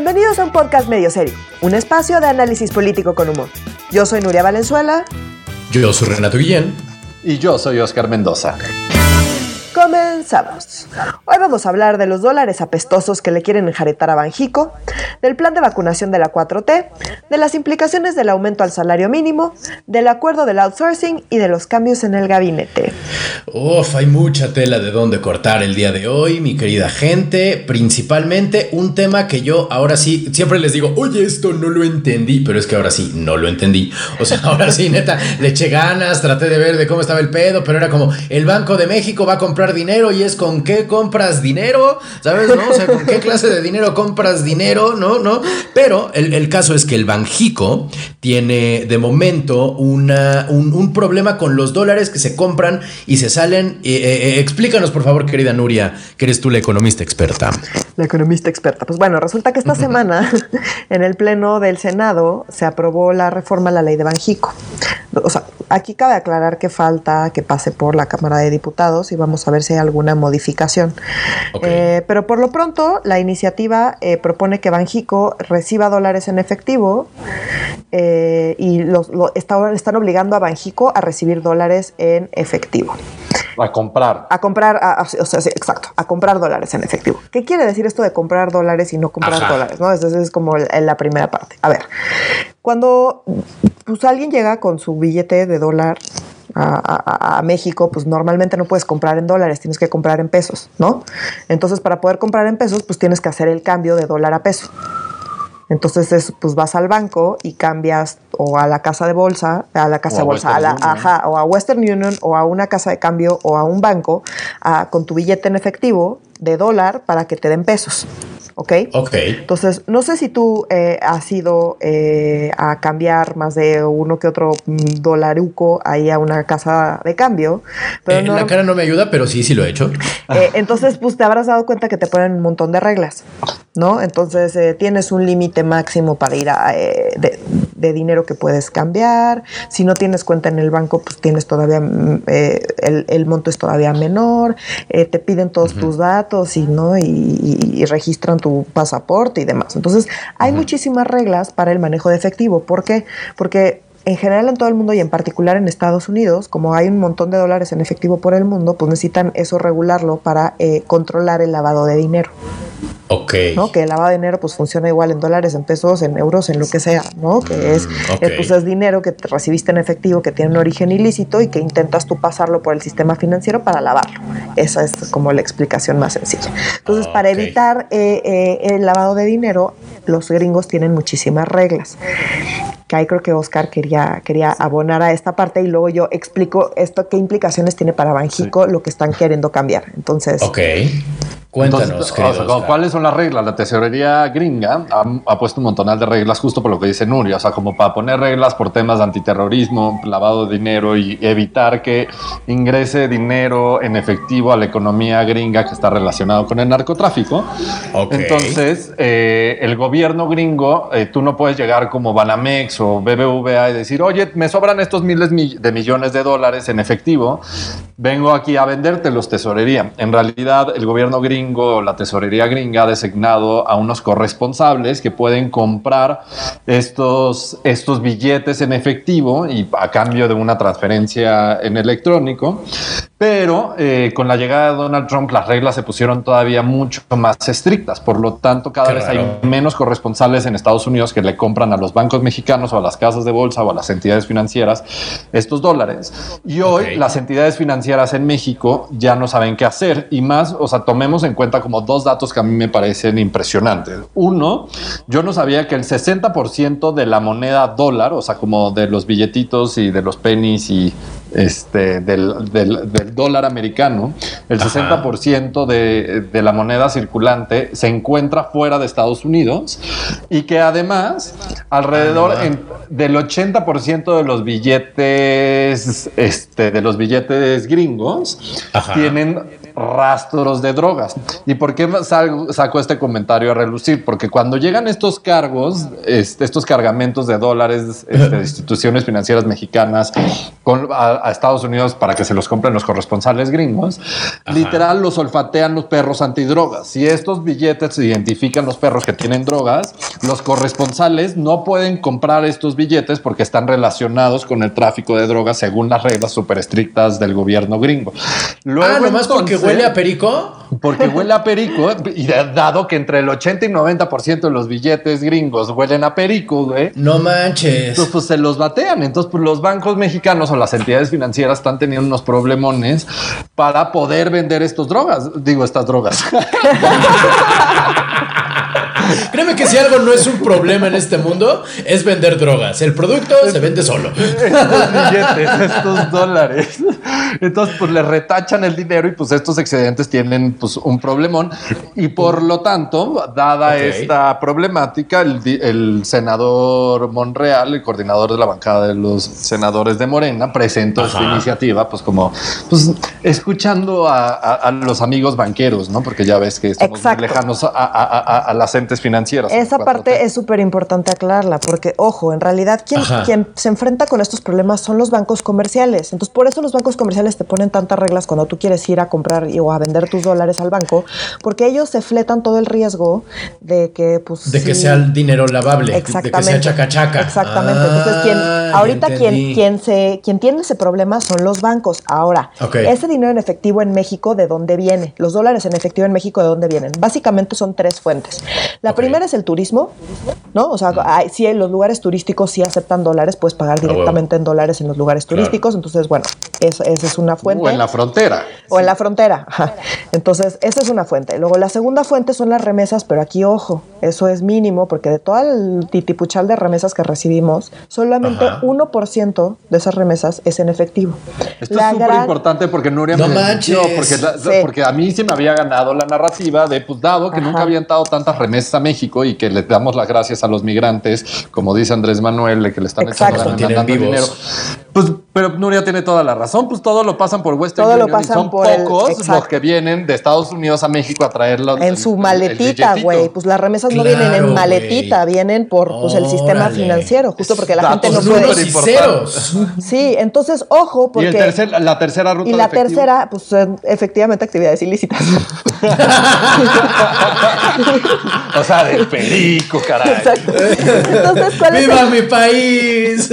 Bienvenidos a un podcast medio serio, un espacio de análisis político con humor. Yo soy Nuria Valenzuela. Yo soy Renato Guillén. Y yo soy Oscar Mendoza. Comenzamos. Hoy vamos a hablar de los dólares apestosos que le quieren enjaretar a Banjico, del plan de vacunación de la 4T, de las implicaciones del aumento al salario mínimo, del acuerdo del outsourcing y de los cambios en el gabinete. Uf, hay mucha tela de dónde cortar el día de hoy, mi querida gente. Principalmente un tema que yo ahora sí, siempre les digo, oye, esto no lo entendí, pero es que ahora sí, no lo entendí. O sea, ahora sí, neta, le eché ganas, traté de ver de cómo estaba el pedo, pero era como, el Banco de México va a comprar dinero y es con qué compras dinero, ¿sabes? ¿No? O sea, con qué clase de dinero compras dinero, ¿no? ¿No? Pero el, caso es que el Banjico tiene de momento una, un, problema con los dólares que se compran y se salen. Eh, eh, eh, explícanos, por favor, querida Nuria, que eres tú la economista experta. La economista experta. Pues bueno, resulta que esta semana en el Pleno del Senado se aprobó la reforma a la ley de Banjico. O sea, aquí cabe aclarar que falta que pase por la Cámara de Diputados y vamos a ver si hay alguna modificación. Eh, pero por lo pronto, la iniciativa eh, propone que Banjico reciba dólares en efectivo eh, y los, están obligando a Banjico a recibir dólares en efectivo. A comprar. A comprar, o sea, exacto, a comprar dólares en efectivo. ¿Qué quiere decir esto de comprar dólares y no comprar dólares? ¿no? Eso es como la primera parte. A ver, cuando pues, alguien llega con su billete de dólar a, México, pues normalmente no puedes comprar en dólares, tienes que comprar en pesos, ¿no? Entonces, para poder comprar en pesos, pues tienes que hacer el cambio de dólar a peso. Entonces, pues vas al banco y cambias o a la casa de bolsa, a la casa de bolsa, a la, ajá, o a Western Union o a una casa de cambio o a un banco con tu billete en efectivo de dólar para que te den pesos. ¿Ok? Ok. Entonces, no sé si tú eh, has ido eh, a cambiar más de uno que otro mm, dolaruco ahí a una casa de cambio. Pero eh, La cara no me ayuda, pero sí, sí lo he hecho. entonces, pues te habrás dado cuenta que te ponen un montón de reglas, ¿no? Entonces, tienes un límite máximo para ir a, de, dinero que puedes cambiar. Si no tienes cuenta en el banco, pues tienes todavía, mm, el, monto es todavía menor. te piden todos tus datos y, ¿no? y registran tu pasaporte y demás. Entonces, hay muchísimas reglas para el manejo de efectivo. ¿Por qué? Porque en general en todo el mundo y en particular en Estados Unidos, como hay un montón de dólares en efectivo por el mundo, pues necesitan eso regularlo para eh, controlar el lavado de dinero. Ok. ¿no? Que el lavado de dinero pues funciona igual en dólares, en pesos, en euros, en lo que sea, ¿no? Que es, mm, eh, pues, es dinero que recibiste en efectivo que tiene un origen ilícito y que intentas tú pasarlo por el sistema financiero para lavarlo. Esa es como la explicación más sencilla. Entonces, para evitar eh, el lavado de dinero, los gringos tienen muchísimas reglas que ahí creo que Oscar quería, quería abonar a esta parte y luego yo explico esto, qué implicaciones tiene para Banjico lo que están queriendo cambiar. Entonces, ok. Cuéntanos, ¿cuáles son las reglas? La tesorería gringa ha, puesto un montonal de reglas justo por lo que dice Nuria, o sea, como para poner reglas por temas de antiterrorismo, lavado de dinero y evitar que ingrese dinero en efectivo a la economía gringa que está relacionado con el narcotráfico. Entonces, eh, el gobierno gringo, eh, tú no puedes llegar como Banamex o BBVA y decir, oye, me sobran estos miles de millones de dólares en efectivo, vengo aquí a venderte los tesorería. En realidad, el gobierno gringo la tesorería gringa ha designado a unos corresponsables que pueden comprar estos, estos billetes en efectivo y a cambio de una transferencia en electrónico. Pero eh, con la llegada de Donald Trump las reglas se pusieron todavía mucho más estrictas. Por lo tanto, cada vez hay menos corresponsales en Estados Unidos que le compran a los bancos mexicanos o a las casas de bolsa o a las entidades financieras estos dólares. Y hoy las entidades financieras en México ya no saben qué hacer. Y más, o sea, tomemos en cuenta como dos datos que a mí me parecen impresionantes. Uno, yo no sabía que el 60% de la moneda dólar, o sea, como de los billetitos y de los pennies y este, del, del, dólar americano, el 60% de, de, la moneda circulante se encuentra fuera de Estados Unidos y que además alrededor del 80% de los billetes, este, de los billetes gringos tienen rastros de drogas. ¿Y por qué saco este comentario a relucir? Porque cuando llegan estos cargos, este, estos cargamentos de dólares este, de instituciones financieras mexicanas con, a, a Estados Unidos para que se los compren los corresponsales gringos, literal los olfatean los perros antidrogas. Si estos billetes identifican los perros que tienen drogas, los corresponsales no pueden comprar estos billetes porque están relacionados con el tráfico de drogas según las reglas súper estrictas del gobierno gringo. Luego, ah, nomás porque huele a perico. Porque huele a perico, y dado que entre el 80 y 90% de los billetes gringos huelen a perico, güey. No manches. Entonces, pues se los batean. Entonces, pues los bancos mexicanos o las entidades financieras están teniendo unos problemones para poder vender estos drogas. Digo, estas drogas. Créeme que si algo no es un problema en este mundo, es vender drogas. El producto se vende solo. Estos billetes, estos dólares. Entonces, pues le retachan el dinero y pues estos excedentes tienen pues un problemón. Y por lo tanto, dada esta problemática, el, senador Monreal, el coordinador de la bancada de los senadores de Morena, presentó esta iniciativa, pues como pues escuchando a, los amigos banqueros, ¿no? Porque ya ves que estamos muy lejanos a, a las entes financieras. Esa parte es súper importante aclararla, porque, ojo, en realidad quien, quien se enfrenta con estos problemas son los bancos comerciales. Entonces, por eso los bancos comerciales te ponen tantas reglas cuando tú quieres ir a comprar o a vender tus dólares al banco, porque ellos se fletan todo el riesgo de que, pues. De que sea el dinero lavable, de que sea chacachaca. Exactamente. Entonces, quien, ah, ahorita quien, quien, se, quien tiene ese problema son los bancos. Ahora, ese dinero en efectivo en México, ¿de dónde viene? Los dólares en efectivo en México, ¿de dónde vienen? Básicamente son tres fuentes. La primera es el turismo, ¿no? O sea, si en los lugares turísticos sí aceptan dólares, puedes pagar directamente en dólares en los lugares turísticos. Entonces, bueno, esa es una fuente. O en la frontera. O en la frontera. Entonces, esa es una fuente. Luego, la segunda fuente son las remesas, pero aquí, ojo, eso es mínimo, porque de todo el titipuchal de remesas que recibimos, solamente 1% de esas remesas es en efectivo. Esto es súper importante porque Nuria no me manches. porque, porque a mí se me había ganado la narrativa de, pues, dado que nunca habían dado tantas remesas a México y que le damos las gracias a los migrantes, como dice Andrés Manuel, que le están echando dinero. Pues, pero Nuria tiene toda la razón, pues todo lo pasan por Western todo Union lo pasan y son pocos los que vienen de Estados Unidos a México a traerlo. En su maletita, güey. Pues las remesas no vienen en maletita, vienen por pues, el sistema financiero, justo porque la gente no puede. Sí, entonces, ojo, porque. Y la tercera ruta. Y la tercera, pues efectivamente actividades ilícitas. o sea, del perico, caray. Exacto. Entonces, ¿cuál ¡Viva mi país!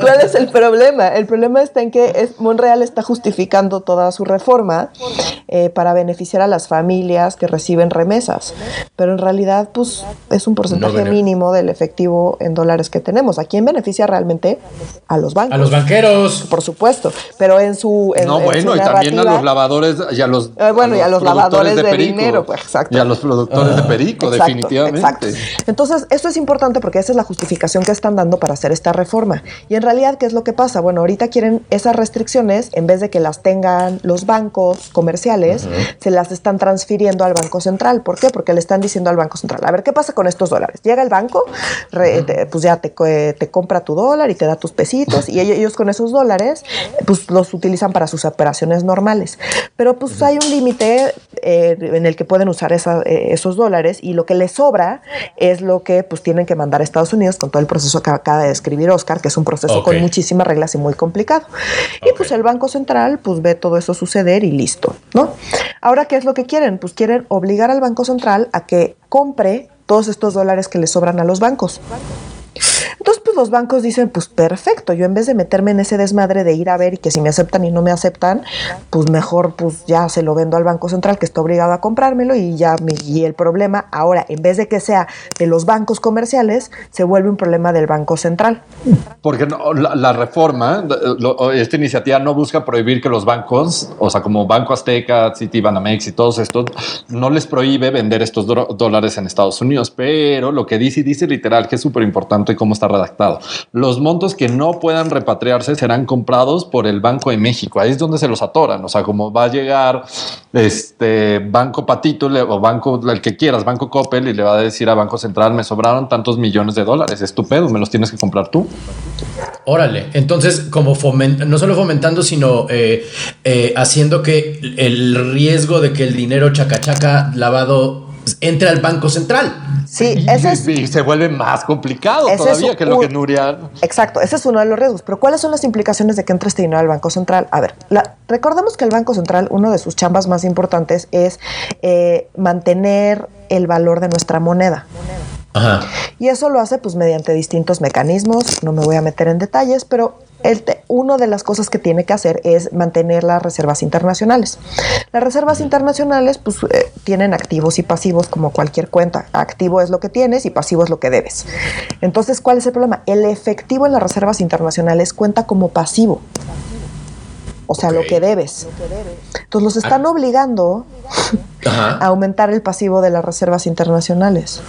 ¿Cuál es el problema? El problema está en que es, Monreal está justificando toda su reforma eh, para beneficiar a las familias que reciben remesas. Pero en realidad, pues, es un porcentaje mínimo del efectivo en dólares que tenemos. ¿A quién beneficia realmente? A los bancos. A los banqueros. Por supuesto. Pero en su. no, bueno, y también a los lavadores y a los. Eh, bueno, y a los lavadores de, dinero, pues, exacto. Y a los productores de perico, definitivamente. Exacto. Entonces, esto es importante porque esa es la justificación que están dando para hacer esta reforma. Y en realidad, ¿qué es lo que pasa? Bueno, ahorita quieren esas restricciones, en vez de que las tengan los bancos comerciales, se las están transfiriendo al Banco Central. ¿Por qué? Porque le están diciendo al Banco Central, a ver, ¿qué pasa con estos dólares? Llega el banco, pues ya te, te, compra tu dólar y te da tus pesitos y ellos, con esos dólares, pues los utilizan para sus operaciones normales. Pero pues hay un límite eh, en el que pueden usar eh, esos dólares y lo que les sobra es lo que pues tienen que mandar a Estados Unidos con todo el proceso que acaba de describir Oscar, que es un proceso con muchísimas reglas y muy complicado. Y pues el Banco Central pues ve todo eso suceder y listo, ¿no? Ahora, ¿qué es lo que quieren? Pues quieren obligar al Banco Central a que compre todos estos dólares que le sobran a los bancos. Entonces, pues los bancos dicen, pues perfecto, yo en vez de meterme en ese desmadre de ir a ver y que si me aceptan y no me aceptan, pues mejor pues ya se lo vendo al Banco Central que está obligado a comprármelo y ya me y el problema ahora, en vez de que sea de los bancos comerciales, se vuelve un problema del Banco Central. Porque la, reforma, esta iniciativa no busca prohibir que los bancos, o sea, como Banco Azteca, Citibanamex y todos estos, no les prohíbe vender estos dólares en Estados Unidos, pero lo que dice dice literal que es súper importante y cómo está redactado. Los montos que no puedan repatriarse serán comprados por el Banco de México. Ahí es donde se los atoran. O sea, como va a llegar este Banco Patito o Banco, el que quieras, Banco Coppel, y le va a decir a Banco Central, me sobraron tantos millones de dólares. Estupendo, me los tienes que comprar tú. Órale, entonces como no solo fomentando, sino eh, eh, haciendo que el riesgo de que el dinero chacachaca lavado entre al Banco Central. Sí, ese es, y se vuelve más complicado todavía que lo que Nuria. Exacto, ese es uno de los riesgos. Pero ¿cuáles son las implicaciones de que entre este dinero al Banco Central? A ver, la, recordemos que el Banco Central, uno de sus chambas más importantes es eh, mantener el valor de nuestra moneda. Ajá. Y eso lo hace pues mediante distintos mecanismos, no me voy a meter en detalles, pero una de las cosas que tiene que hacer es mantener las reservas internacionales. Las reservas internacionales pues, eh, tienen activos y pasivos como cualquier cuenta. Activo es lo que tienes y pasivo es lo que debes. Entonces, ¿cuál es el problema? El efectivo en las reservas internacionales cuenta como pasivo. O sea, lo que debes. Entonces los están ah. obligando a aumentar el pasivo de las reservas internacionales.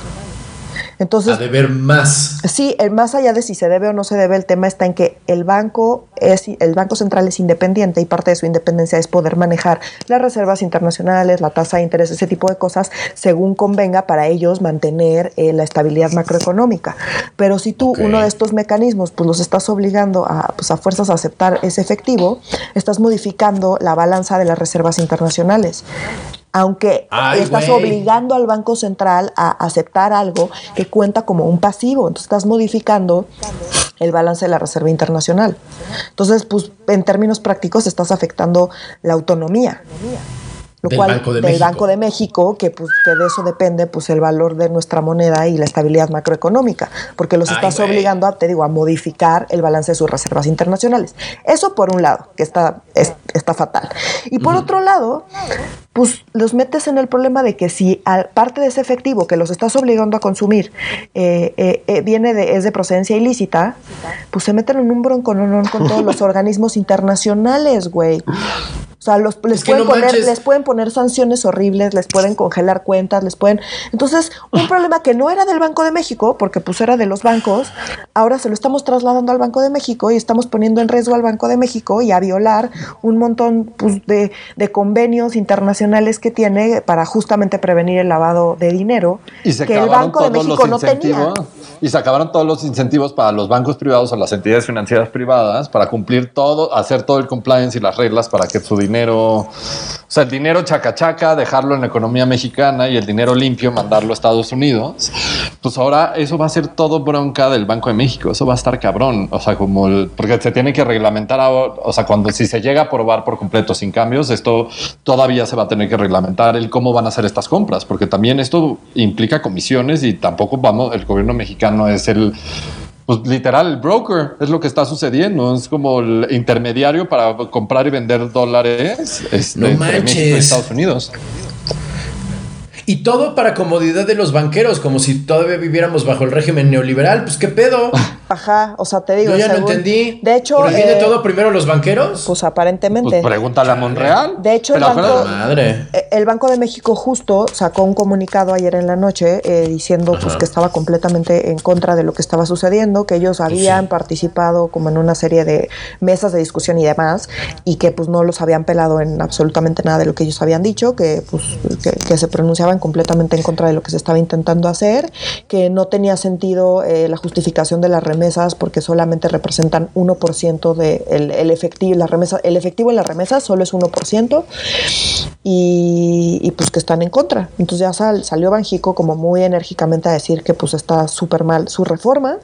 Entonces, a deber más. Sí, más allá de si se debe o no se debe, el tema está en que el banco es el banco central es independiente y parte de su independencia es poder manejar las reservas internacionales, la tasa de interés, ese tipo de cosas, según convenga para ellos mantener eh, la estabilidad macroeconómica. Pero si tú uno de estos mecanismos pues los estás obligando a, pues, a fuerzas a aceptar ese efectivo, estás modificando la balanza de las reservas internacionales aunque estás obligando al Banco Central a aceptar algo que cuenta como un pasivo. Entonces estás modificando el balance de la Reserva Internacional. Entonces, pues en términos prácticos estás afectando la autonomía lo cual del Banco de México, que, pues, que de eso depende pues, el valor de nuestra moneda y la estabilidad macroeconómica, porque los estás obligando, a, te digo, a modificar el balance de sus reservas internacionales. Eso por un lado, que está, está fatal. Y por otro lado, pues los metes en el problema de que si parte de ese efectivo que los estás obligando a consumir eh, eh, eh, viene de, es de procedencia ilícita, pues se meten en un bronconón con todos los organismos internacionales, güey. O sea, los, les, pueden poner, les pueden poner sanciones horribles, les pueden congelar cuentas, les pueden... Entonces, un problema que no era del Banco de México, porque pues era de los bancos, ahora se lo estamos trasladando al Banco de México y estamos poniendo en riesgo al Banco de México y a violar un montón pues, de, de, convenios internacionales que tiene para justamente prevenir el lavado de dinero que el Banco de México no tenía. Y se acabaron todos los incentivos para los bancos privados o las entidades financieras privadas para cumplir todo, hacer todo el compliance y las reglas para que su dinero dinero, o sea, el dinero chaca chaca, dejarlo en la economía mexicana y el dinero limpio mandarlo a Estados Unidos, pues ahora eso va a ser todo bronca del Banco de México, eso va a estar cabrón, o sea, como el, porque se tiene que reglamentar, o sea, cuando si se llega a probar por completo sin cambios, esto todavía se va a tener que reglamentar el cómo van a hacer estas compras, porque también esto implica comisiones y tampoco vamos, el gobierno mexicano es el pues literal, el broker es lo que está sucediendo. Es como el intermediario para comprar y vender dólares este, no entre México y Estados Unidos. Y todo para comodidad de los banqueros, como si todavía viviéramos bajo el régimen neoliberal. Pues qué pedo. Ajá, o sea, te digo. Yo ya no entendí. De hecho. ¿Pero viene eh, todo primero los banqueros? Pues aparentemente. Pues pregúntale a Monreal. De hecho, el banco, Madre. Eh, el Banco de México justo sacó un comunicado ayer en la noche eh, diciendo pues, que estaba completamente en contra de lo que estaba sucediendo, que ellos pues habían participado como en una serie de mesas de discusión y demás, y que pues no los habían pelado en absolutamente nada de lo que ellos habían dicho, que pues que, que se pronunciaban completamente en contra de lo que se estaba intentando hacer, que no tenía sentido eh, la justificación de las remesas porque solamente representan 1% del de el efectivo, la remesa, el efectivo en las remesas solo es 1% y, y pues que están en contra. Entonces ya salió Banjico como muy enérgicamente a decir que pues está súper mal su reforma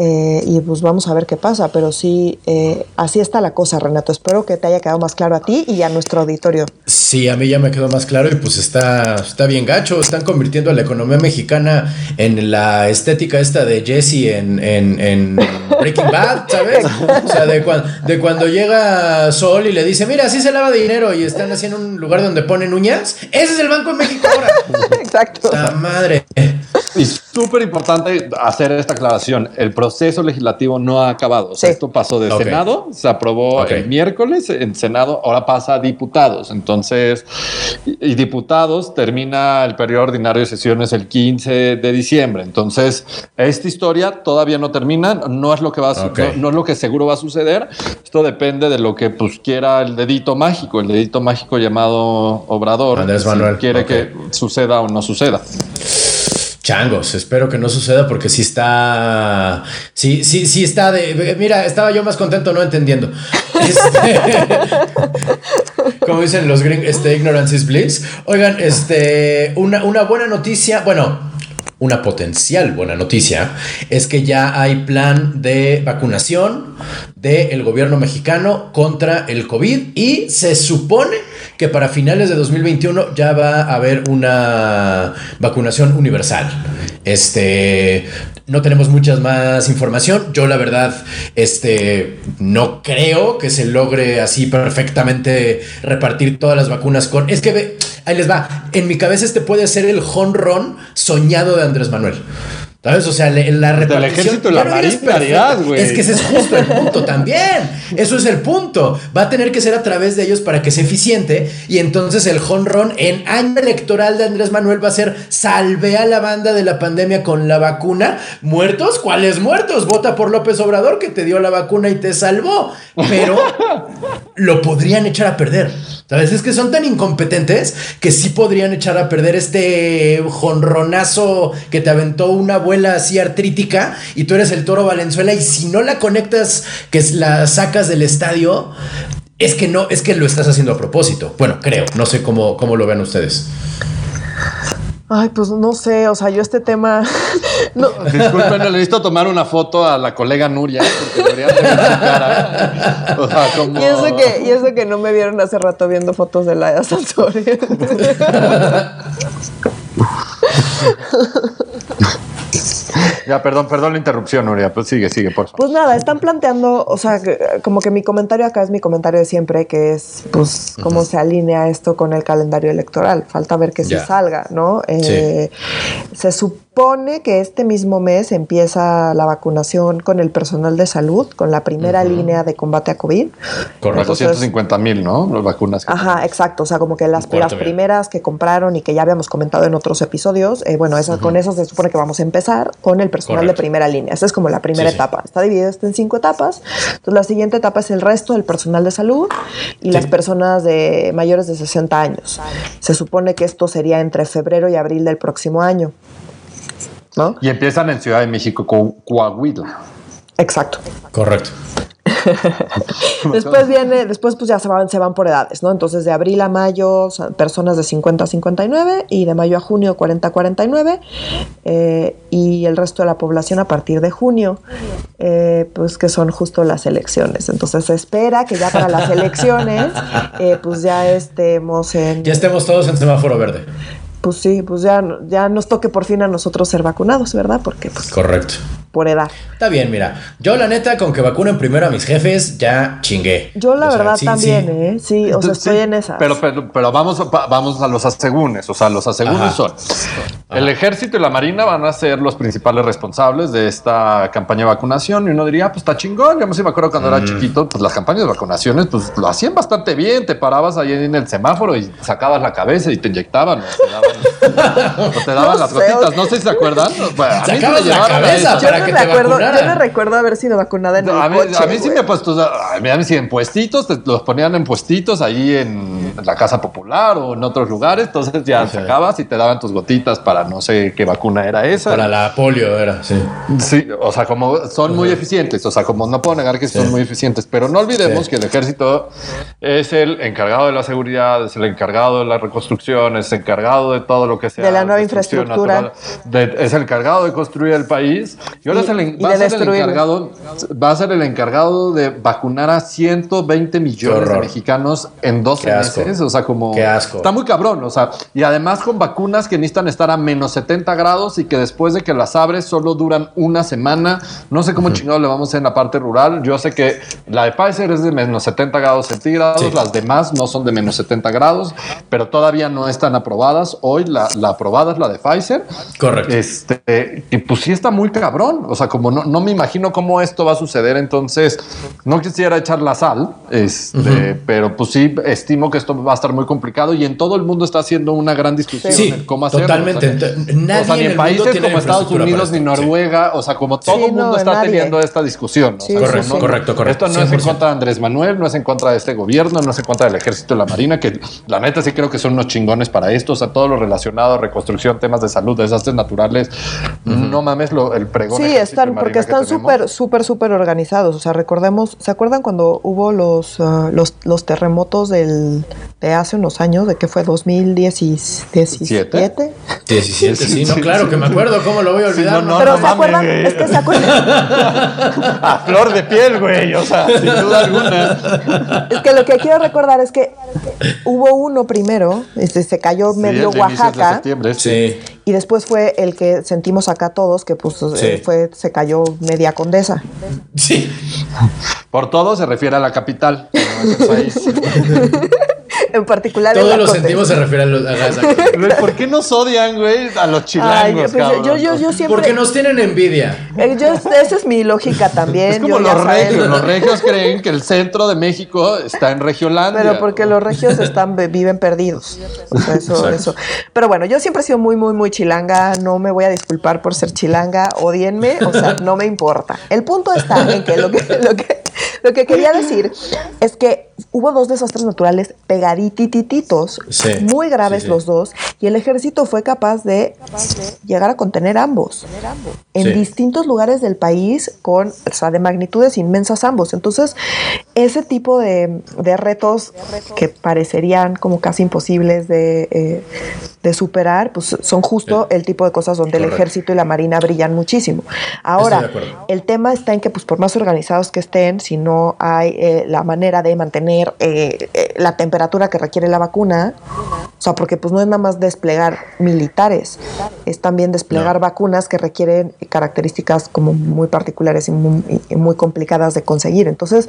eh, y pues vamos a ver qué pasa, pero sí, eh, así está la cosa, Renato. Espero que te haya quedado más claro a ti y a nuestro auditorio. Sí, a mí ya me quedó más claro y pues está, está bien gacho. Están convirtiendo a la economía mexicana en la estética esta de Jesse en, Breaking Bad, ¿sabes? O sea, de, de cuando llega Sol y le dice, mira, así se lava dinero y están haciendo un lugar donde ponen uñas. Ese es el Banco de México ahora. Exacto. La madre. Y súper importante hacer esta aclaración. El proceso legislativo no ha acabado. esto pasó de Senado, se aprobó el miércoles en Senado, ahora pasa a diputados. Entonces, y, diputados termina el periodo ordinario de sesiones el 15 de diciembre. Entonces, esta historia todavía no termina, no es lo que va a, no, es lo que seguro va a suceder. Esto depende de lo que pues quiera el dedito mágico, el dedito mágico llamado Obrador. Andrés Manuel. quiere que suceda o no suceda. Changos, espero que no suceda porque sí está. Sí, sí, sí está de. Mira, estaba yo más contento no entendiendo. Este, como dicen los gringos, este, ignorance is. Oigan, este, una, una buena noticia, bueno, una potencial buena noticia es que ya hay plan de vacunación del gobierno mexicano contra el COVID y se supone que para finales de 2021 ya va a haber una vacunación universal. Este, no tenemos muchas más información. Yo la verdad, este, no creo que se logre así perfectamente repartir todas las vacunas con... Es que ve, ahí les va. En mi cabeza este puede ser el honrón soñado de Andrés Manuel. ¿Sabes? O sea, la repartición. Del ejército la marina, güey. Es que ese es justo el punto también. Eso es el punto. Va a tener que ser a través de ellos para que sea eficiente. Y entonces el honrón en año electoral de Andrés Manuel va a ser salve a la banda de la pandemia con la vacuna. ¿Muertos? ¿Cuáles muertos? Vota por López Obrador que te dio la vacuna y te salvó. Pero lo podrían echar a perder. ¿Sabes? Es que son tan incompetentes que sí podrían echar a perder este jonronazo que te aventó una abuela así artrítica y tú eres el toro Valenzuela y si no la conectas, que la sacas del estadio, es que no, es que lo estás haciendo a propósito. Bueno, creo, no sé cómo, cómo lo ven ustedes. Ay, pues no sé, o sea, yo este tema. no. Disculpen, le necesito tomar una foto a la colega Nuria, porque debería tener su cara. O sea, como... y, eso que, y eso que no me vieron hace rato viendo fotos de la Santori. Ya, perdón, perdón la interrupción, Nuria. Pues sigue, sigue, por favor. Pues nada, están planteando, o sea, como que mi comentario acá es mi comentario de siempre, que es, pues, cómo se alinea esto con el calendario electoral. Falta ver que se salga, ¿no? Eh, se supone que este mismo mes empieza la vacunación con el personal de salud, con la primera línea de combate a COVID. Con las 250 mil, ¿no? Las vacunas. ajá, exacto. O sea, como que las, las primeras que compraron y que ya habíamos comentado en otros episodios, eh, bueno, esas, con eso se supone que vamos a empezar con el personal de primera línea. Esa es como la primera etapa. Está dividido en cinco etapas. Entonces, la siguiente etapa es el resto del personal de salud y las personas de mayores de 60 años. Se supone que esto sería entre febrero y abril del próximo año. ¿No? Y empiezan en Ciudad de México con Coahuila. Exacto. Correcto. después viene, después pues ya se van, se van por edades, ¿no? Entonces de abril a mayo personas de 50 a 59 y de mayo a junio 40 a 49 eh, y el resto de la población a partir de junio, eh, pues que son justo las elecciones. Entonces se espera que ya para las elecciones eh, pues ya estemos en... Ya estemos todos en semáforo verde pues sí, pues ya, ya nos toque por fin a nosotros ser vacunados, ¿verdad? Porque pues... Correcto por edad. Está bien, mira. Yo, la neta, con que vacunen primero a mis jefes, ya chingué. Yo, la verdad, también, ¿eh? Sí, o sea, estoy en esa. Pero, pero, pero, vamos, vamos a los asegúnes. O sea, los asegúnes son: el ejército y la marina van a ser los principales responsables de esta campaña de vacunación. Y uno diría, ah, pues está chingón. Yo me acuerdo cuando era mm. chiquito, pues las campañas de vacunaciones, pues lo hacían bastante bien. Te parabas ahí en el semáforo y sacabas la cabeza y te inyectaban. te daban, te daban las gotitas. No sé si se acuerdan. Sacabas la cabeza para que te acuerdo, Yo no recuerdo haber sido vacunada en el a, mí, a mí sí me ha puesto, a mí, sí en puestitos, los ponían en puestitos ahí en la Casa Popular o en otros lugares, entonces ya sacabas y te daban tus gotitas para no sé qué vacuna era esa. Para la polio era, sí. Sí, o sea, como son muy eficientes, o sea, como no puedo negar que son muy eficientes, pero no olvidemos que el ejército es el encargado de la seguridad, es el encargado de la reconstrucción, es el encargado de todo lo que sea. De la nueva infraestructura. es el encargado de construir el país. Y ahora va, a ser el encargado, va a ser el encargado de vacunar a 120 millones de mexicanos en 12 meses. O sea, como. Qué asco. Está muy cabrón. O sea, y además con vacunas que necesitan estar a menos 70 grados y que después de que las abres solo duran una semana. No sé cómo chingado le vamos a hacer en la parte rural. Yo sé que la de Pfizer es de menos 70 grados centígrados, las demás no son de menos 70 grados, pero todavía no están aprobadas. Hoy la, la aprobada es la de Pfizer. Correcto. Este, y pues sí está muy cabrón. O sea, como no, no, me imagino cómo esto va a suceder, entonces no quisiera echar la sal, este, pero pues sí estimo que esto va a estar muy complicado y en todo el mundo está haciendo una gran discusión en cómo hacerlo. Totalmente. O sea, ni en, países como Estados Unidos ni Noruega, o sea, como todo el mundo está teniendo esta discusión. correcto, correcto, correcto. Esto no es en contra de Andrés Manuel, no es en contra de este gobierno, no es en contra del ejército y la marina, que la neta sí creo que son unos chingones para esto, o sea, todo lo relacionado a reconstrucción, temas de salud, desastres naturales, no mames lo, el pregón. Sí, están, porque están súper, súper, súper organizados. O sea, recordemos, ¿se acuerdan cuando hubo los, uh, los, los, terremotos del de hace unos años, de que fue 2017. 17, sí, no, claro que me acuerdo, ¿cómo lo voy a olvidar? no, Pero se acuerdan, es que se acuerdan. a flor de piel, güey, o sea, sin duda alguna. Es que lo que quiero recordar es que hubo uno primero, este, se cayó medio Oaxaca. sí. Y después fue el que sentimos acá todos, que pues eh, fue, se cayó media condesa. Sí. Por todo se refiere a la capital, no es el país. en particular. Todos los sentimos se refiere a los. A ¿Por qué nos odian, güey? A los chilangos, pues, yo, yo, yo, siempre... Porque nos tienen envidia. Eh, esa es mi lógica también. Es como los regios. Los regios creen que el centro de México está en Regiolandia. Pero porque los regios están viven perdidos. O sea, eso, eso. Pero bueno, yo siempre he sido muy, muy, muy chilanga. No me voy a disculpar por ser chilanga. Odienme. O sea, no me importa. El punto está en que lo que, lo que, lo que quería decir es que hubo dos desastres naturales pegaditititos, muy graves los dos, y el ejército fue capaz de llegar a contener ambos en distintos lugares del país con, o sea, de magnitudes inmensas ambos. Entonces, ese tipo de, retos que parecerían como casi imposibles de, eh, de superar, pues son justo el tipo de cosas donde el ejército y la marina brillan muchísimo. Ahora, el tema está en que, pues, por más organizados que estén, si no hay eh, la manera de mantener eh, eh, la temperatura que requiere la vacuna, o sea, porque pues no es nada más desplegar militares, es también desplegar vacunas que requieren características como muy particulares y muy, complicadas de conseguir. Entonces,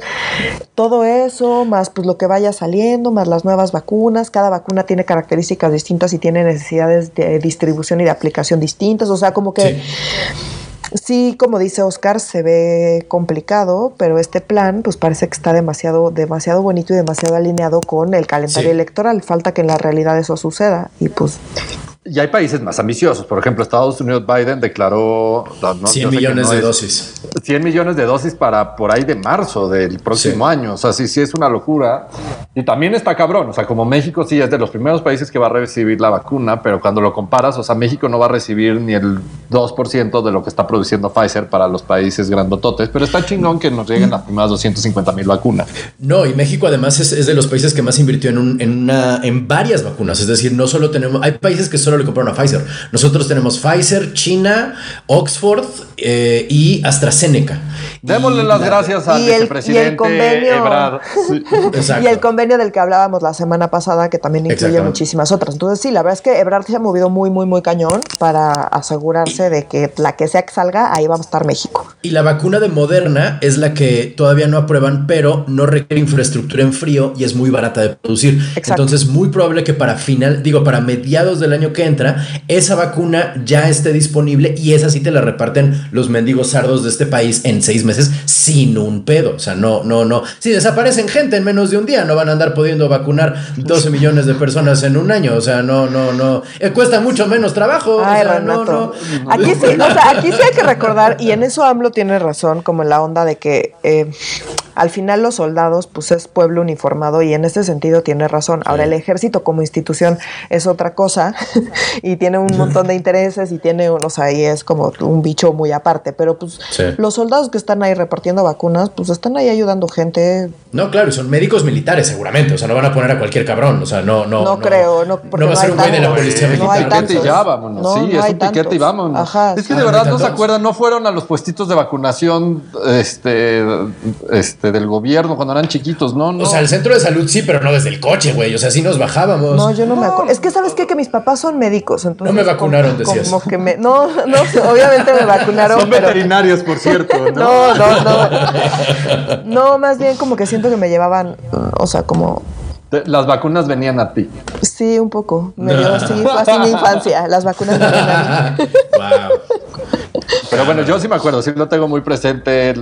todo eso, más pues lo que vaya saliendo, más las nuevas vacunas, cada vacuna tiene características distintas y tiene necesidades de distribución y de aplicación distintas, o sea, como que... Sí, como dice Oscar, se ve complicado, pero este plan pues parece que está demasiado, demasiado bonito y demasiado alineado con el calendario electoral. Falta que en la realidad eso suceda y pues y hay países más ambiciosos. Por ejemplo, Estados Unidos, Biden declaró 100 millones de dosis. 100 millones de dosis para por ahí de marzo del próximo año. O sea, sí, sí es una locura. Y también está cabrón. O sea, como México sí es de los primeros países que va a recibir la vacuna, pero cuando lo comparas, o sea, México no va a recibir ni el 2% de lo que está produciendo Pfizer para los países grandototes. Pero está chingón que nos lleguen las primeras 250 mil vacunas. No, y México además es, de los países que más invirtió en, en, una, en varias vacunas. Es decir, no solo tenemos, hay países que solo le compraron a Pfizer. Nosotros tenemos Pfizer, China, Oxford eh, y AstraZeneca. Démosle las gracias al vicepresidente y el convenio, y el convenio del que hablábamos la semana pasada, que también incluye muchísimas otras. Entonces, sí, la verdad es que Ebrard se ha movido muy, muy, muy cañón para asegurarse de que la que sea que salga, ahí va a estar México. Y la vacuna de Moderna es la que todavía no aprueban, pero no requiere infraestructura en frío y es muy barata de producir. Entonces, muy probable que para final, digo, para mediados del año que entra, esa vacuna ya esté disponible y esa sí te la reparten los mendigos sardos de este país en seis meses sin un pedo. O sea, no, no, no. Si desaparecen gente en menos de un día, no van a andar pudiendo vacunar 12 millones de personas en un año. O sea, no, no, no. Eh, cuesta mucho menos trabajo. Ay, no, no. Aquí sí, o sea, aquí sí hay que recordar, y en eso AMLO tiene razón, como en la onda de que eh, al final los soldados, pues es pueblo uniformado, y en este sentido tiene razón. Ahora, el ejército como institución es otra cosa, y tiene un montón de intereses, y tiene, o sea, y es como un bicho muy aparte. Pero pues los soldados que están ahí repartiendo vacunas, pues están ahí ayudando gente. No, claro, y son médicos militares seguramente, o sea, no van a poner a cualquier cabrón, o sea, no, no. No, creo, no, no va a ser un güey de la policía militar. y ya vámonos, sí, es un piquete y vámonos. es que de verdad no se acuerdan, no fueron a los puestitos de vacunación este, este, del gobierno cuando eran chiquitos, no, no. O sea, el centro de salud sí, pero no desde el coche, güey, o sea, sí nos bajábamos. No, yo no, me acuerdo. Es que, ¿sabes qué? Que mis papás son médicos, entonces. No me vacunaron, decías. Como que me, no, no, obviamente me vacunaron. Son veterinarios, por cierto, ¿no? No, no, no. No, más bien como que siento que me llevaban, o sea, como las vacunas venían a ti. Sí, un poco. Me dio así, fue así mi infancia. Las vacunas venían a mí. Wow. Pero bueno, yo sí me acuerdo, sí lo tengo muy presente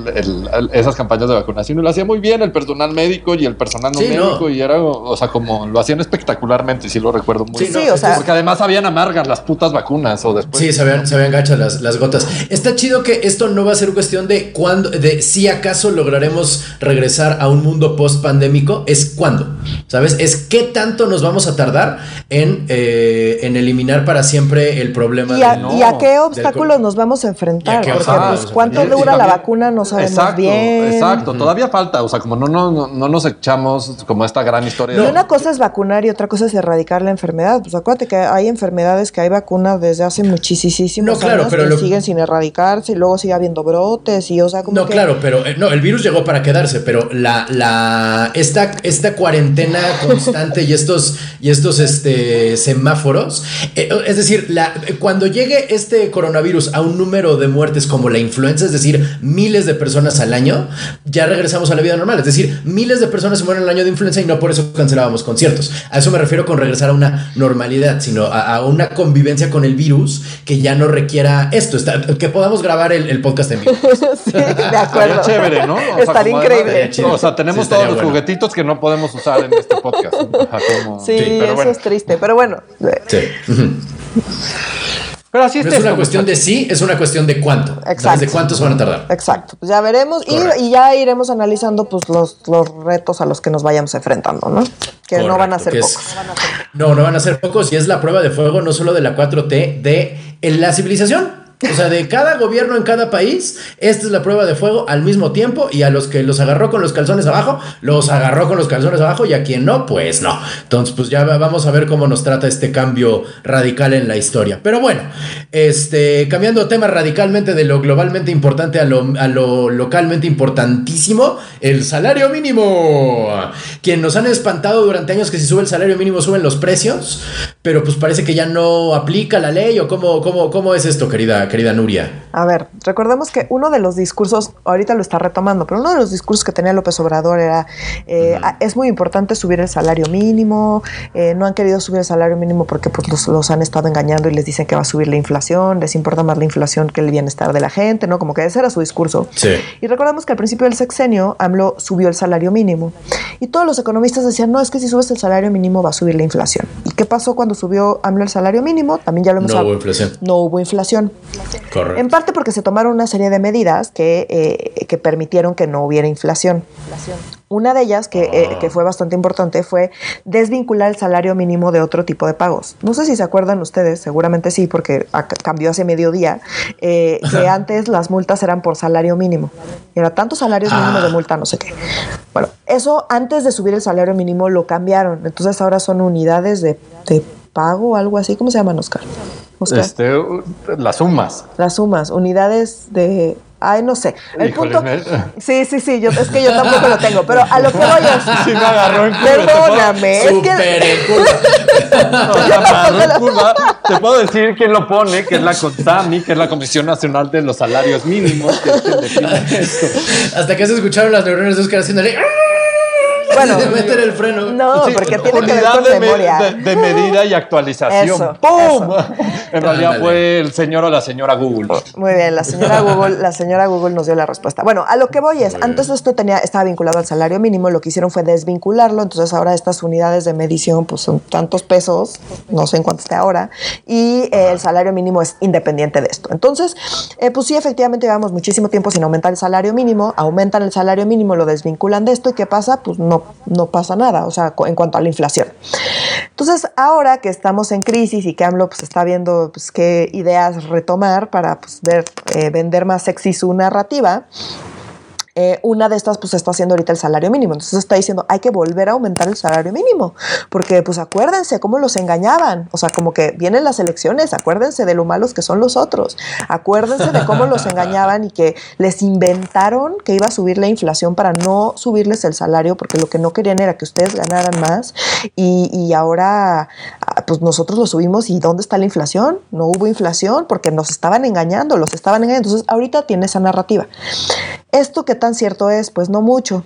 esas campañas de vacunación y lo hacía muy bien el personal médico y el personal no médico y era, o sea, como lo hacían espectacularmente, sí lo recuerdo muy bien. Sí, o sea, porque además habían amargas las putas vacunas o después. Sí, se habían, se habían gachas las, las gotas. Está chido que esto no va a ser cuestión de cuándo, de si acaso lograremos regresar a un mundo post pandémico, es cuándo, ¿sabes? Es qué tanto nos vamos a tardar en, eh, en eliminar para siempre el problema ¿Y a, ¿y a qué obstáculos nos vamos a enfrentar aumentar. Porque, pues, ¿cuánto dura la vacuna? No sabemos exacto, bien. Exacto, todavía falta. O sea, como no, no, no nos echamos como esta gran historia. Y una cosa es vacunar y otra cosa es erradicar la enfermedad. Pues acuérdate que hay enfermedades que hay vacunas desde hace muchísimos claro, años pero que siguen sin erradicarse y luego sigue habiendo brotes y o sea como No, claro, pero eh, no, el virus llegó para quedarse, pero la, la esta, esta cuarentena constante y estos y estos este semáforos, eh, es decir, la, cuando llegue este coronavirus a un número de muertes como la influenza, es decir, miles de personas al año, ya regresamos a la vida normal, es decir, miles de personas se mueren al año de influenza y no por eso cancelábamos conciertos. A eso me refiero con regresar a una normalidad, sino a, una convivencia con el virus que ya no requiera esto, que podamos grabar el, podcast en vivo. sí, de acuerdo. chévere, ¿no? Estaría increíble. o sea, tenemos todos los juguetitos que no podemos usar en este podcast. sí, eso es triste, pero bueno. Sí. Pero así es. es una cuestión de sí, es una cuestión de cuánto. Exacto. ¿De cuánto se van a tardar? Exacto. Pues ya veremos y, ya iremos analizando pues los, los retos a los que nos vayamos enfrentando, ¿no? Que no van a ser pocos. no, no van a ser pocos y es la prueba de fuego no solo de la 4T, de la civilización. O sea, de cada gobierno en cada país, esta es la prueba de fuego al mismo tiempo y a los que los agarró con los calzones abajo, los agarró con los calzones abajo y a quien no, pues no. Entonces, pues ya vamos a ver cómo nos trata este cambio radical en la historia. Pero bueno, este, cambiando tema radicalmente de lo globalmente importante a lo, a lo localmente importantísimo, el salario mínimo. Quien nos han espantado durante años que si sube el salario mínimo suben los precios, pero pues parece que ya no aplica la ley o cómo, cómo, cómo es esto, querida querida Nuria? A ver, recordemos que uno de los discursos, ahorita lo está retomando, pero uno de los discursos que tenía López Obrador era, eh, es muy importante subir el salario mínimo, eh, no han querido subir el salario mínimo porque pues, los, han estado engañando y les dicen que va a subir la inflación, les importa más la inflación que el bienestar de la gente, ¿no? Como que ese era su discurso. Sí. Y recordemos que al principio del sexenio AMLO subió el salario mínimo y todos los economistas decían, no, es que si subes el salario mínimo va a subir la inflación. ¿Y qué pasó cuando subió AMLO el salario mínimo? También ya lo hemos No hubo inflación. No hubo inflación. En parte porque se tomaron una serie de medidas que, eh, que permitieron que no hubiera inflación. Una de ellas, que, eh, ah. que, fue bastante importante, fue desvincular el salario mínimo de otro tipo de pagos. No sé si se acuerdan ustedes, seguramente sí, porque cambió hace mediodía, eh, que antes las multas eran por salario mínimo. Era tantos salarios mínimos de ah. multa, no sé qué. Bueno, eso antes de subir el salario mínimo lo cambiaron. Entonces ahora son unidades de, de pago o algo así. ¿Cómo se llaman, Oscar? Este, las sumas. Las sumas, unidades de Ay, no sé. El punto. Sí, sí, sí. Yo, es que yo tampoco lo tengo. Pero a lo que voy es. Sí, me agarró en curva. Perdóname. Es que. en curva. Te puedo decir quién lo pone, que es la CONSAMI, que es la Comisión Nacional de los Salarios Mínimos, que Hasta que se escucharon las neuronas de Oscar haciéndole bueno, de meter el freno. No, porque tiene que ver con de memoria. de, medida y actualización. ¡Pum! En realidad fue el señor o la señora Google. Muy bien, la señora Google, la señora Google nos dio la respuesta. Bueno, a lo que voy es, antes esto tenía, estaba vinculado al salario mínimo, lo que hicieron fue desvincularlo, entonces ahora estas unidades de medición pues son tantos pesos, no sé en cuánto esté ahora, y eh, el salario mínimo es independiente de esto. Entonces, eh, pues sí, efectivamente llevamos muchísimo tiempo sin aumentar el salario mínimo, aumentan el salario mínimo, lo desvinculan de esto y ¿qué pasa? Pues no no, pasa nada, o sea, en cuanto a la inflación. Entonces, ahora que estamos en crisis y que AMLO pues, está viendo pues, qué ideas retomar para pues, ver, eh, vender más sexy su narrativa, eh, una de estas pues está haciendo ahorita el salario mínimo. Entonces está diciendo, hay que volver a aumentar el salario mínimo, porque pues acuérdense cómo los engañaban. O sea, como que vienen las elecciones, acuérdense de lo malos que son los otros, acuérdense de cómo los engañaban y que les inventaron que iba a subir la inflación para no subirles el salario, porque lo que no querían era que ustedes ganaran más y, y ahora ah, pues nosotros lo subimos y ¿dónde está la inflación? No hubo inflación porque nos estaban engañando, los estaban engañando. Entonces ahorita tiene esa narrativa. Esto que tan cierto es, pues no mucho.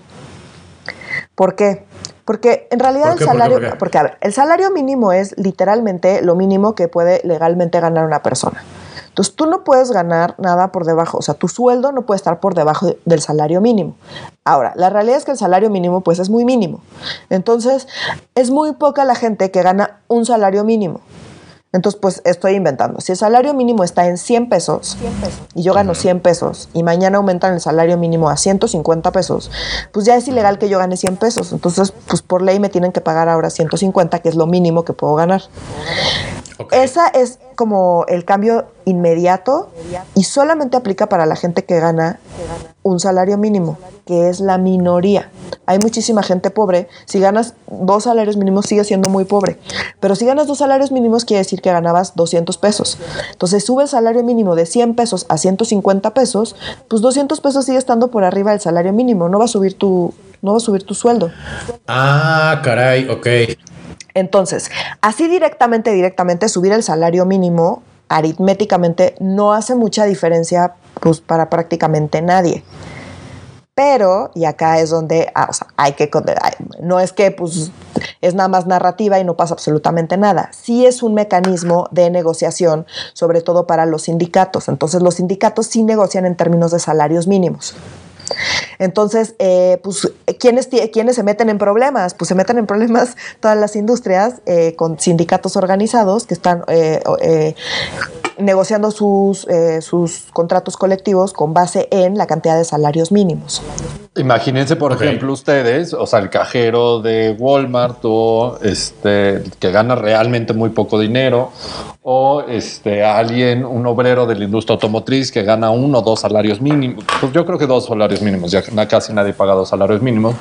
¿Por qué? Porque en realidad el salario, porque a ver, el salario mínimo es literalmente lo mínimo que puede legalmente ganar una persona. Entonces tú no puedes ganar nada por debajo, o sea, tu sueldo no puede estar por debajo del salario mínimo. Ahora, la realidad es que el salario mínimo pues es muy mínimo. Entonces, es muy poca la gente que gana un salario mínimo. Entonces, pues estoy inventando. Si el salario mínimo está en 100 pesos, y yo gano 100 pesos y mañana aumentan el salario mínimo a 150 pesos, pues ya es ilegal que yo gane 100 pesos. Entonces, pues por ley me tienen que pagar ahora 150, que es lo mínimo que puedo ganar. Esa es como el cambio inmediato y solamente aplica para la gente que gana un salario mínimo, que es la minoría. Hay muchísima gente pobre. Si ganas dos salarios mínimos, sigue siendo muy pobre. Pero si ganas dos salarios mínimos, quiere decir que ganabas 200 pesos. Entonces sube el salario mínimo de 100 pesos a 150 pesos, pues 200 pesos sigue estando por arriba del salario mínimo. No va a subir tu, no va a subir tu sueldo. Ah, caray, ok. Entonces, así directamente, directamente subir el salario mínimo aritméticamente no hace mucha diferencia pues, para prácticamente nadie. Pero, y acá es donde ah, o sea, hay que, no es que pues, es nada más narrativa y no pasa absolutamente nada. Sí es un mecanismo de negociación, sobre todo para los sindicatos. Entonces los sindicatos sí negocian en términos de salarios mínimos. Entonces, eh, pues, ¿quiénes, ¿quiénes se meten en problemas? Pues se meten en problemas todas las industrias eh, con sindicatos organizados que están eh, negociando sus, sus contratos colectivos con base en la cantidad de salarios mínimos. Imagínense, por ejemplo, ustedes, o sea, el cajero de Walmart o este que gana realmente muy poco dinero, o este alguien, un obrero de la industria automotriz que gana uno o dos salarios mínimos. Pues yo creo que dos salarios mínimos, ya casi nadie paga dos salarios mínimos.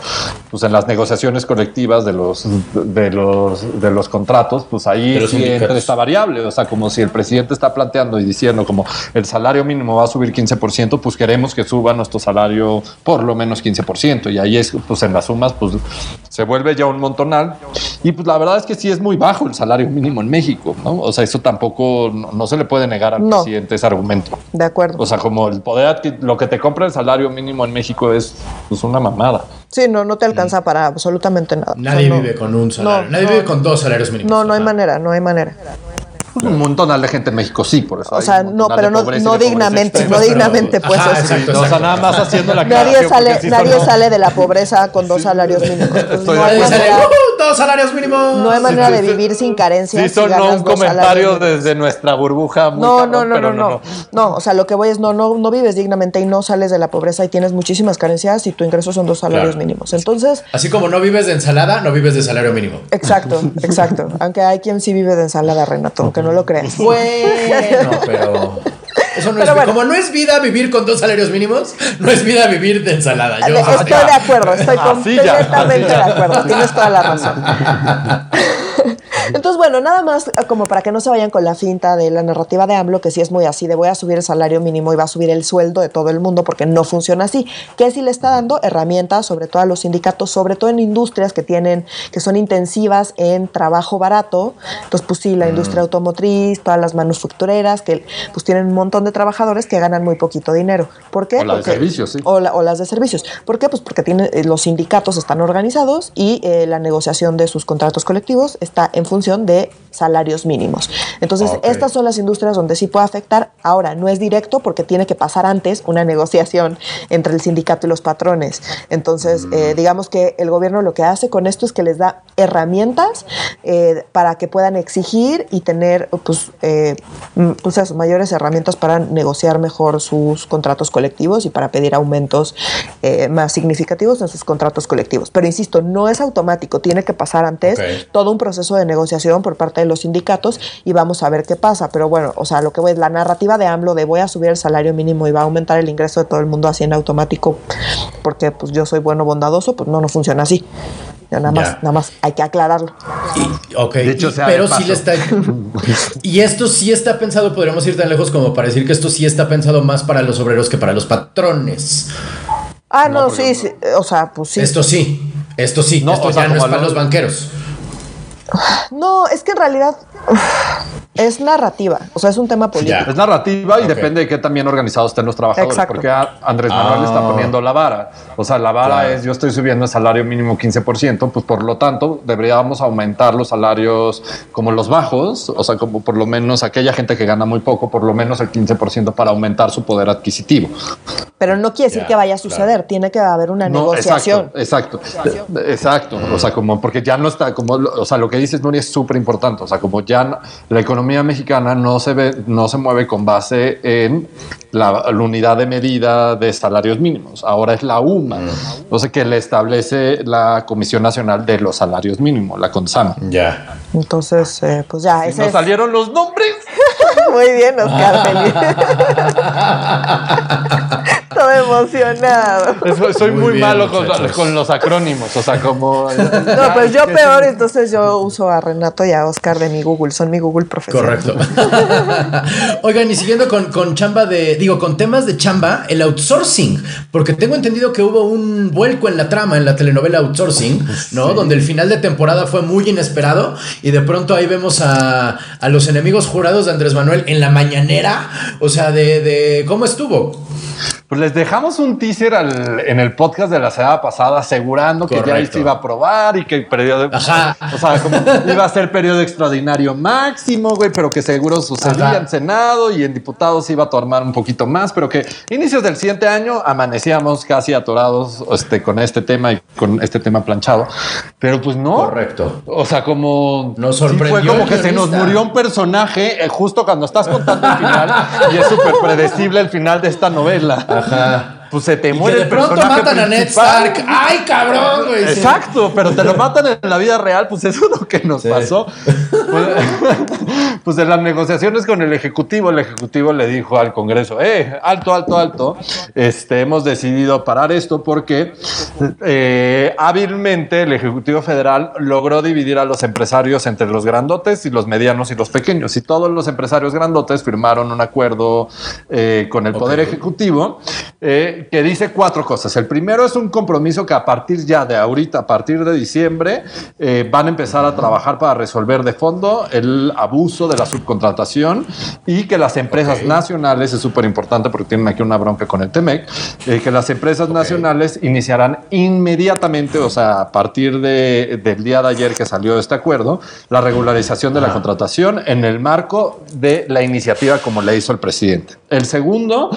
Pues en las negociaciones colectivas de los de los de los contratos, pues ahí sí entra esta variable. O sea, como si el presidente está planteando y diciendo como el salario mínimo va a subir 15%, pues queremos que suba nuestro salario por lo menos 15%. Y ahí es, pues en las sumas, pues se vuelve ya un montonal. Y pues la verdad es que sí es muy bajo el salario mínimo en México, ¿no? O sea, eso tampoco, no, se le puede negar al presidente ese argumento. De acuerdo. O sea, como el poder, lo que te compra el salario mínimo en México es pues, una mamada. Sí, no, no te alcanza para absolutamente nada. Nadie vive con un salario, nadie vive con dos salarios mínimos. No, no hay manera, no hay manera. Un montón de gente en México sí, por eso. O sea, no, pero no, no dignamente, no dignamente, pues. exacto, o sea, nada más haciendo la Nadie sale, nadie sale de la pobreza con dos salarios mínimos. no hay manera, uh, dos salarios mínimos. No hay manera de vivir sin carencias. Sí, son un comentario desde nuestra burbuja. no, no, no, no, no, no. o sea, lo que voy es, no, no, no vives dignamente y no sales de la pobreza y tienes muchísimas carencias y tu ingreso son dos salarios mínimos. Entonces. Así como no vives de ensalada, no vives de salario mínimo. Exacto, exacto. Aunque hay quien sí vive de ensalada, Renato, aunque no lo creas. Bueno, pero. Eso no es, Como no es vida vivir con dos salarios mínimos, no es vida vivir de ensalada. Yo, estoy de acuerdo, estoy completamente de acuerdo. Tienes toda la razón. Entonces, bueno, nada más eh, como para que no se vayan con la finta de la narrativa de AMLO, que sí es muy así, de voy a subir el salario mínimo y va a subir el sueldo de todo el mundo, porque no funciona así. Que sí le está dando herramientas, sobre todo a los sindicatos, sobre todo en industrias que tienen, que son intensivas en trabajo barato. Entonces, pues sí, la industria automotriz, todas las manufactureras, que pues tienen un montón de trabajadores que ganan muy poquito dinero. ¿Por qué? O las de servicios, sí. O, las de servicios. ¿Por qué? Pues porque tiene, eh, los sindicatos están organizados y eh, la negociación de sus contratos colectivos está en función de salarios mínimos. Entonces, estas son las industrias donde sí puede afectar. Ahora, no es directo porque tiene que pasar antes una negociación entre el sindicato y los patrones. Entonces, eh, mm. digamos que el gobierno lo que hace con esto es que les da herramientas eh, para que puedan exigir y tener pues, eh, pues mayores herramientas para negociar mejor sus contratos colectivos y para pedir aumentos más significativos en sus contratos colectivos. Pero insisto, no es automático, tiene que pasar antes todo un proceso de negociación por parte de los sindicatos y vamos a ver qué pasa. Pero bueno, o sea, lo que voy es la narrativa de AMLO de voy a subir el salario mínimo y va a aumentar el ingreso de todo el mundo así en automático porque pues yo soy bueno, bondadoso, pues no, no funciona así. Ya nada más, nada más hay que aclararlo. Y, ok, pero sí le está. y esto sí está pensado, podríamos ir tan lejos como para decir que esto sí está pensado más para los obreros que para los patrones. Ah, no, sí, sí, o sea, pues sí. Esto sí, esto sí, no, esto ya no es para los banqueros. No, es que en realidad es narrativa, o sea, es un tema político. Es narrativa y depende de qué también organizados estén los trabajadores, porque Andrés Manuel está ah. poniendo la vara. O sea, la vara es yo estoy subiendo el salario mínimo 15%, pues por lo tanto deberíamos aumentar los salarios como los bajos, o sea, como por lo menos aquella gente que gana muy poco, por lo menos el 15% para aumentar su poder adquisitivo. Pero no quiere decir que vaya a suceder, tiene que haber una negociación. Exacto, exacto, exacto, o sea, como porque ya no está como, o sea, lo que dices, Nuri, es súper importante. O sea, como ya la economía mexicana no se ve, no se mueve con base en la, unidad de medida de salarios mínimos. Ahora es la UMA, o sea, que le establece la Comisión Nacional de los Salarios Mínimos, la CONSAM. Ya. Entonces, eh, pues ya. ¿Y nos salieron los nombres? Muy bien, Oscar. Todo emocionado. Soy muy, malo con, los acrónimos, o sea, como... No, pues yo peor, entonces yo uso a Renato y a Oscar de mi Google, son mi Google profesional. Correcto. Oigan, y siguiendo con, con chamba de, digo, con temas de chamba, el outsourcing, porque tengo entendido que hubo un vuelco en la trama en la telenovela Outsourcing, ¿no? Donde el final de temporada fue muy inesperado y de pronto ahí vemos a, a los enemigos jurados de Andrés Manuel en la mañanera, o sea, de, de cómo estuvo. Pues les dejamos un teaser en el podcast de la semana pasada asegurando que ya se iba a aprobar y que el periodo, o sea, como iba a ser periodo extraordinario máximo, güey, pero que seguro sucedía en Senado y en diputados iba a tomar un poquito más, pero que inicios del siguiente año amanecíamos casi atorados este, con este tema y con este tema planchado. Pero pues no. Correcto. O sea, como nos sorprendió. fue como que se nos murió un personaje eh, justo cuando estás contando el final y es súper predecible el final de esta novela. Ajá pues se te muere. de pronto matan a Ned Stark. ¡Ay, cabrón, güey! Exacto, pero te lo matan en la vida real, pues eso es lo que nos pasó. Pues, pues, en las negociaciones con el Ejecutivo, el Ejecutivo le dijo al Congreso, eh, alto, alto, alto, este, hemos decidido parar esto porque eh, hábilmente el Ejecutivo Federal logró dividir a los empresarios entre los grandotes y los medianos y los pequeños. Y todos los empresarios grandotes firmaron un acuerdo eh, con el Poder Ejecutivo. Eh, que dice cuatro cosas. El primero es un compromiso que a partir ya de ahorita, a partir de diciembre, eh, van a empezar a trabajar para resolver de fondo el abuso de la subcontratación y que las empresas nacionales, es súper importante porque tienen aquí una bronca con el TEMEC, eh, que las empresas nacionales iniciarán inmediatamente, o sea, a partir de, del día de ayer que salió este acuerdo, la regularización de la contratación en el marco de la iniciativa como le hizo el presidente. El segundo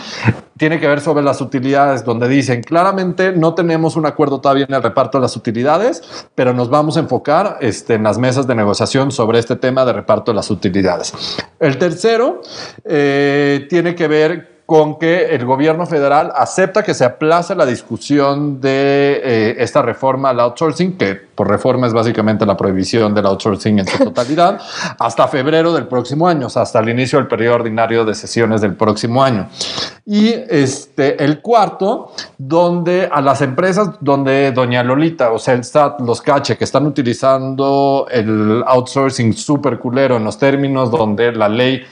tiene que ver sobre las utilidades, donde dicen claramente no tenemos un acuerdo todavía en el reparto de las utilidades, pero nos vamos a enfocar este, en las mesas de negociación sobre este tema de reparto de las utilidades. El tercero eh, tiene que ver con que el gobierno federal acepta que se aplace la discusión de eh, esta reforma al outsourcing, que por reforma es básicamente la prohibición del outsourcing en su totalidad, hasta febrero del próximo año, o sea, hasta el inicio del periodo ordinario de sesiones del próximo año. Y este, el cuarto, donde a las empresas, donde doña Lolita, o sea, el SAT, los cache, que están utilizando el outsourcing súper culero en los términos donde la ley,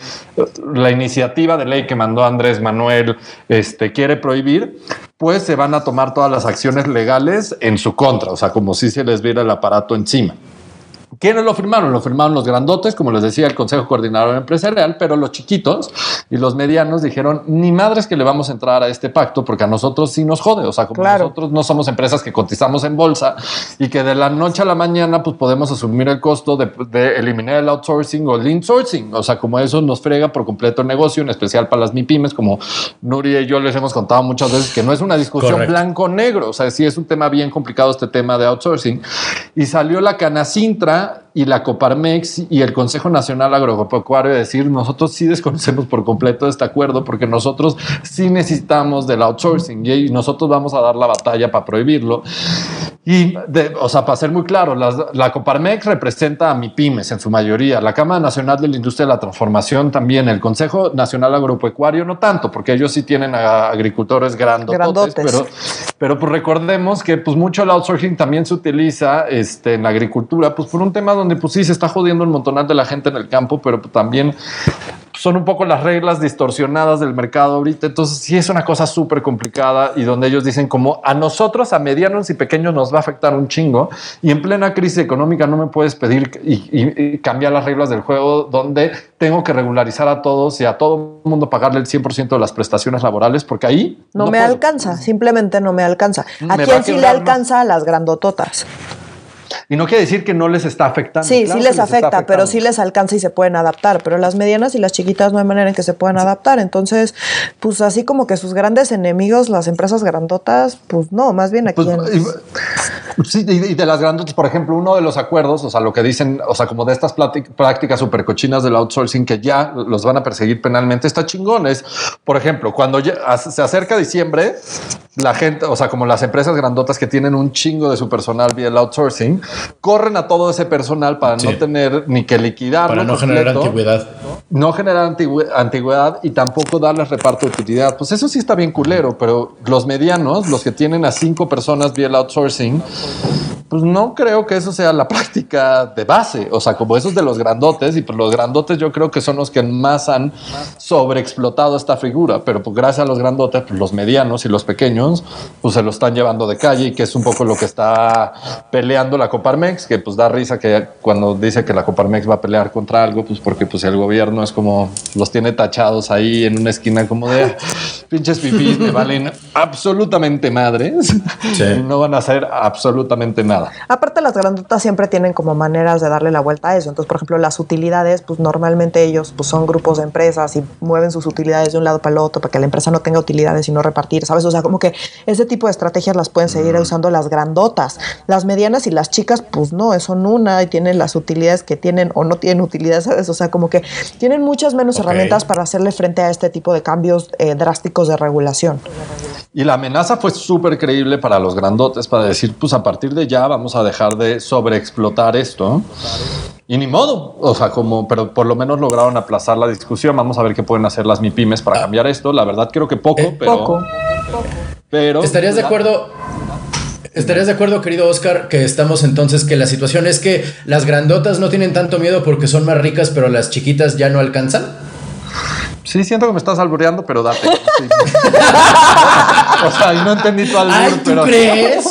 la iniciativa de ley que mandó Andrés Manuel este, quiere prohibir, pues se van a tomar todas las acciones legales en su contra, o sea, como si se les viera el aparato encima. ¿Quiénes lo firmaron? Lo firmaron los grandotes, como les decía, el Consejo Coordinador Empresarial, pero los chiquitos y los medianos dijeron, ni madres que le vamos a entrar a este pacto, porque a nosotros sí nos jode. O sea, como nosotros no somos empresas que cotizamos en bolsa y que de la noche a la mañana pues podemos asumir el costo de, eliminar el outsourcing o el insourcing. O sea, como eso nos frega por completo el negocio, en especial para las MIPIMES, como Nuria y yo les hemos contado muchas veces que no es una discusión blanco-negro. O sea, sí es un tema bien complicado este tema de outsourcing. Y salió la canacintra sea, y la Coparmex y el Consejo Nacional Agropecuario decir nosotros sí desconocemos por completo este acuerdo porque nosotros sí necesitamos del outsourcing y nosotros vamos a dar la batalla para prohibirlo. Y, o sea, para ser muy claro, la, Coparmex representa a MIPIMES en su mayoría, la Cámara Nacional de la Industria de la Transformación también, el Consejo Nacional Agropecuario no tanto, porque ellos sí tienen agricultores grandotes, pero, pero pues recordemos que pues mucho el outsourcing también se utiliza este, en la agricultura, pues por un tema donde pues sí se está jodiendo un montonal de la gente en el campo, pero también son un poco las reglas distorsionadas del mercado ahorita. Entonces sí es una cosa súper complicada y donde ellos dicen como a nosotros, a medianos y pequeños nos va a afectar un chingo y en plena crisis económica no me puedes pedir y, cambiar las reglas del juego donde tengo que regularizar a todos y a todo el mundo pagarle el 100% de las prestaciones laborales porque ahí... No, me alcanza, simplemente no me alcanza. ¿A quién sí le alcanza a las grandototas? Y no quiere decir que no les está afectando. Sí, sí les, afecta, pero sí les alcanza y se pueden adaptar. Pero las medianas y las chiquitas no hay manera en que se puedan adaptar. Entonces, pues así como que sus grandes enemigos, las empresas grandotas, pues no, más bien aquí. Pues, sí, y de las grandotas, por ejemplo, uno de los acuerdos, o sea, lo que dicen, o sea, como de estas prácticas súper cochinas del outsourcing que ya los van a perseguir penalmente, está chingón. Es, por ejemplo, cuando se acerca diciembre, la gente, o sea, como las empresas grandotas que tienen un chingo de su personal vía el outsourcing, corren a todo ese personal para no tener ni que liquidar. Para no generar antigüedad. No generar antigüedad y tampoco darles reparto de utilidad. Pues eso sí está bien culero, pero los medianos, los que tienen a cinco personas vía el outsourcing, pues no creo que eso sea la práctica de base. O sea, como esos de los grandotes, y pues los grandotes yo creo que son los que más han sobreexplotado esta figura. Pero pues gracias a los grandotes, pues los medianos y los pequeños, pues se lo están llevando de calle y que es un poco lo que está peleando la Coparmex, que pues da risa que cuando dice que la Coparmex va a pelear contra algo, pues porque pues el gobierno es como los tiene tachados ahí en una esquina como de pinches pipis me valen absolutamente madres. No van a hacer absolutamente nada. Aparte, las grandotas siempre tienen como maneras de darle la vuelta a eso. Entonces, por ejemplo, las utilidades, pues normalmente ellos pues, son grupos de empresas y mueven sus utilidades de un lado para el otro para que la empresa no tenga utilidades y no repartir, ¿sabes? O sea, como que ese tipo de estrategias las pueden seguir mm. usando las grandotas. Las medianas y las chicas, pues no, son una y tienen las utilidades que tienen o no tienen utilidades, ¿sabes? O sea, como que tienen muchas menos herramientas para hacerle frente a este tipo de cambios eh, drásticos de regulación. Y la amenaza fue súper creíble para los grandotes, para decir, pues a partir de ya vamos a dejar de sobreexplotar esto. Y ni modo, o sea, como, pero por lo menos lograron aplazar la discusión. Vamos a ver qué pueden hacer las MIPIMES para cambiar esto. La verdad creo que poco, eh, pero... Poco. Pero... ¿Estarías de acuerdo? ¿Estarías de acuerdo, querido Oscar, que estamos entonces que la situación es que las grandotas no tienen tanto miedo porque son más ricas, pero las chiquitas ya no alcanzan? Sí, siento que me estás albureando, pero date. o sea, no entendí tu albur, Ay, ¿tú crees?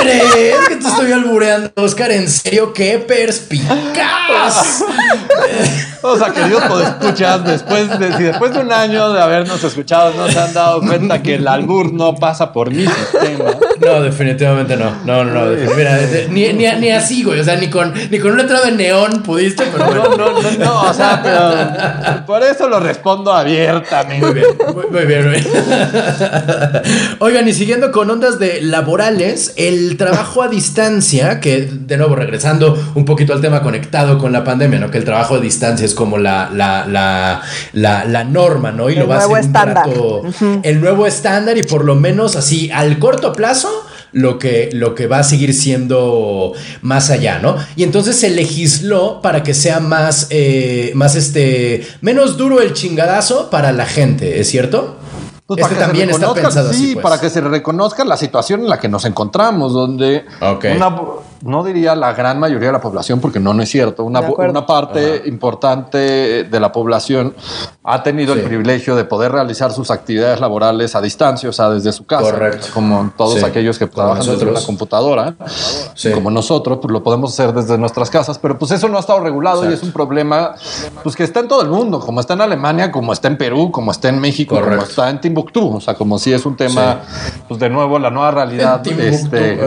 ¿Tú crees que te estoy albureando, Oscar? ¿En serio? ¡Qué perspicaz! O sea, queridos escuchar después de, si después de un año de habernos escuchado no se han dado cuenta que el albur no pasa por mi sistema. No, definitivamente no. No, no, no. Mira, ni, ni, ni, así, güey. O sea, ni con, ni con una traba de neón pudiste, pero bueno. No, no, no, no. O sea, pero por eso lo respondo abiertamente. Muy bien, muy, bien, muy bien. Oigan, y siguiendo con ondas de laborales, el trabajo a distancia, que de nuevo regresando un poquito al tema conectado con la pandemia, ¿no? Que el trabajo a distancia es como la, la, la, la, norma, ¿no? Y el lo va a ser estándar. el nuevo estándar y por lo menos así al corto plazo lo que, lo que va a seguir siendo más allá, ¿no? Y entonces se legisló para que sea más, eh, más este, menos duro el chingadazo para la gente, ¿es cierto? Pues este también está pensado sí, pues. para que se reconozca la situación en la que nos encontramos, donde una, no diría la gran mayoría de la población, porque no, no es cierto. Una, una parte importante de la población ha tenido el privilegio de poder realizar sus actividades laborales a distancia, o sea, desde su casa. Correcto. Como todos aquellos que trabajan desde una computadora, como nosotros, pues lo podemos hacer desde nuestras casas, pero pues eso no ha estado regulado y es un problema pues que está en todo el mundo, como está en Alemania, como está en Perú, como está en México, como está en Timbuktu, o sea, como si es un tema, pues de nuevo, la nueva realidad. Este,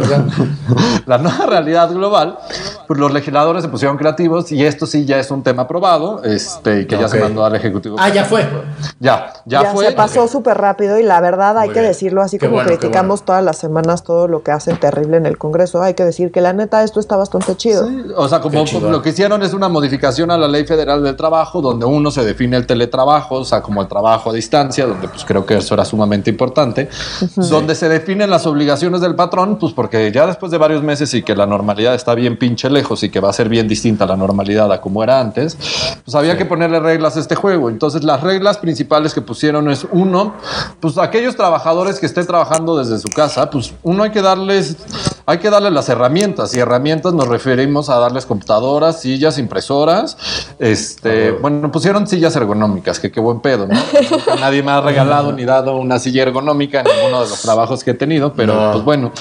la nueva realidad global, pues los legisladores se pusieron creativos y esto sí ya es un tema aprobado, este, y que ya se mandó al Ejecutivo. Ah, ya fue. Ya, ya, fue. Se pasó súper rápido y la verdad hay que decirlo así como criticamos todas las semanas todo lo que hacen terrible en el Congreso, hay que decir que la neta esto está bastante chido. o sea, como lo que hicieron es una modificación a la Ley Federal del Trabajo, donde uno se define el teletrabajo, o sea, como el trabajo a distancia, donde pues creo que eso era sumamente importante, donde se definen las obligaciones del patrón, pues porque ya después de varios meses y que la normalidad está bien pinche lejos y que va a ser bien distinta a la normalidad a como era antes, pues había que ponerle reglas a este juego. Entonces las reglas principales que pusieron es uno, pues aquellos trabajadores que estén trabajando desde su casa, pues uno hay que darles, hay que darles las herramientas y herramientas nos referimos a darles computadoras, sillas, impresoras, este, bueno, pusieron sillas ergonómicas, que qué buen pedo, ¿no? Nadie me ha regalado ni dado una silla ergonómica en ninguno de los trabajos que he tenido, pero pues bueno,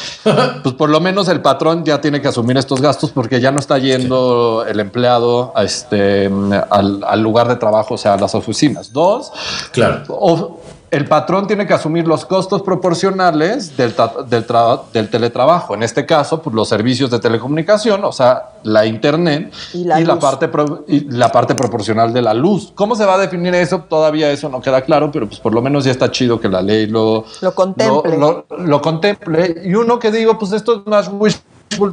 pues por lo menos el patrón ya tiene que asumir estos gastos porque ya no está yendo el empleado a este, al, lugar de trabajo, o sea, a las oficinas. Dos, claro el patrón tiene que asumir los costos proporcionales del, del, del, teletrabajo. En este caso, pues los servicios de telecomunicación, o sea, la internet y la, parte y la parte proporcional de la luz. ¿Cómo se va a definir eso? Todavía eso no queda claro, pero pues por lo menos ya está chido que la ley lo, lo contemple. Lo, lo contemple. Y uno que digo, pues esto es más wish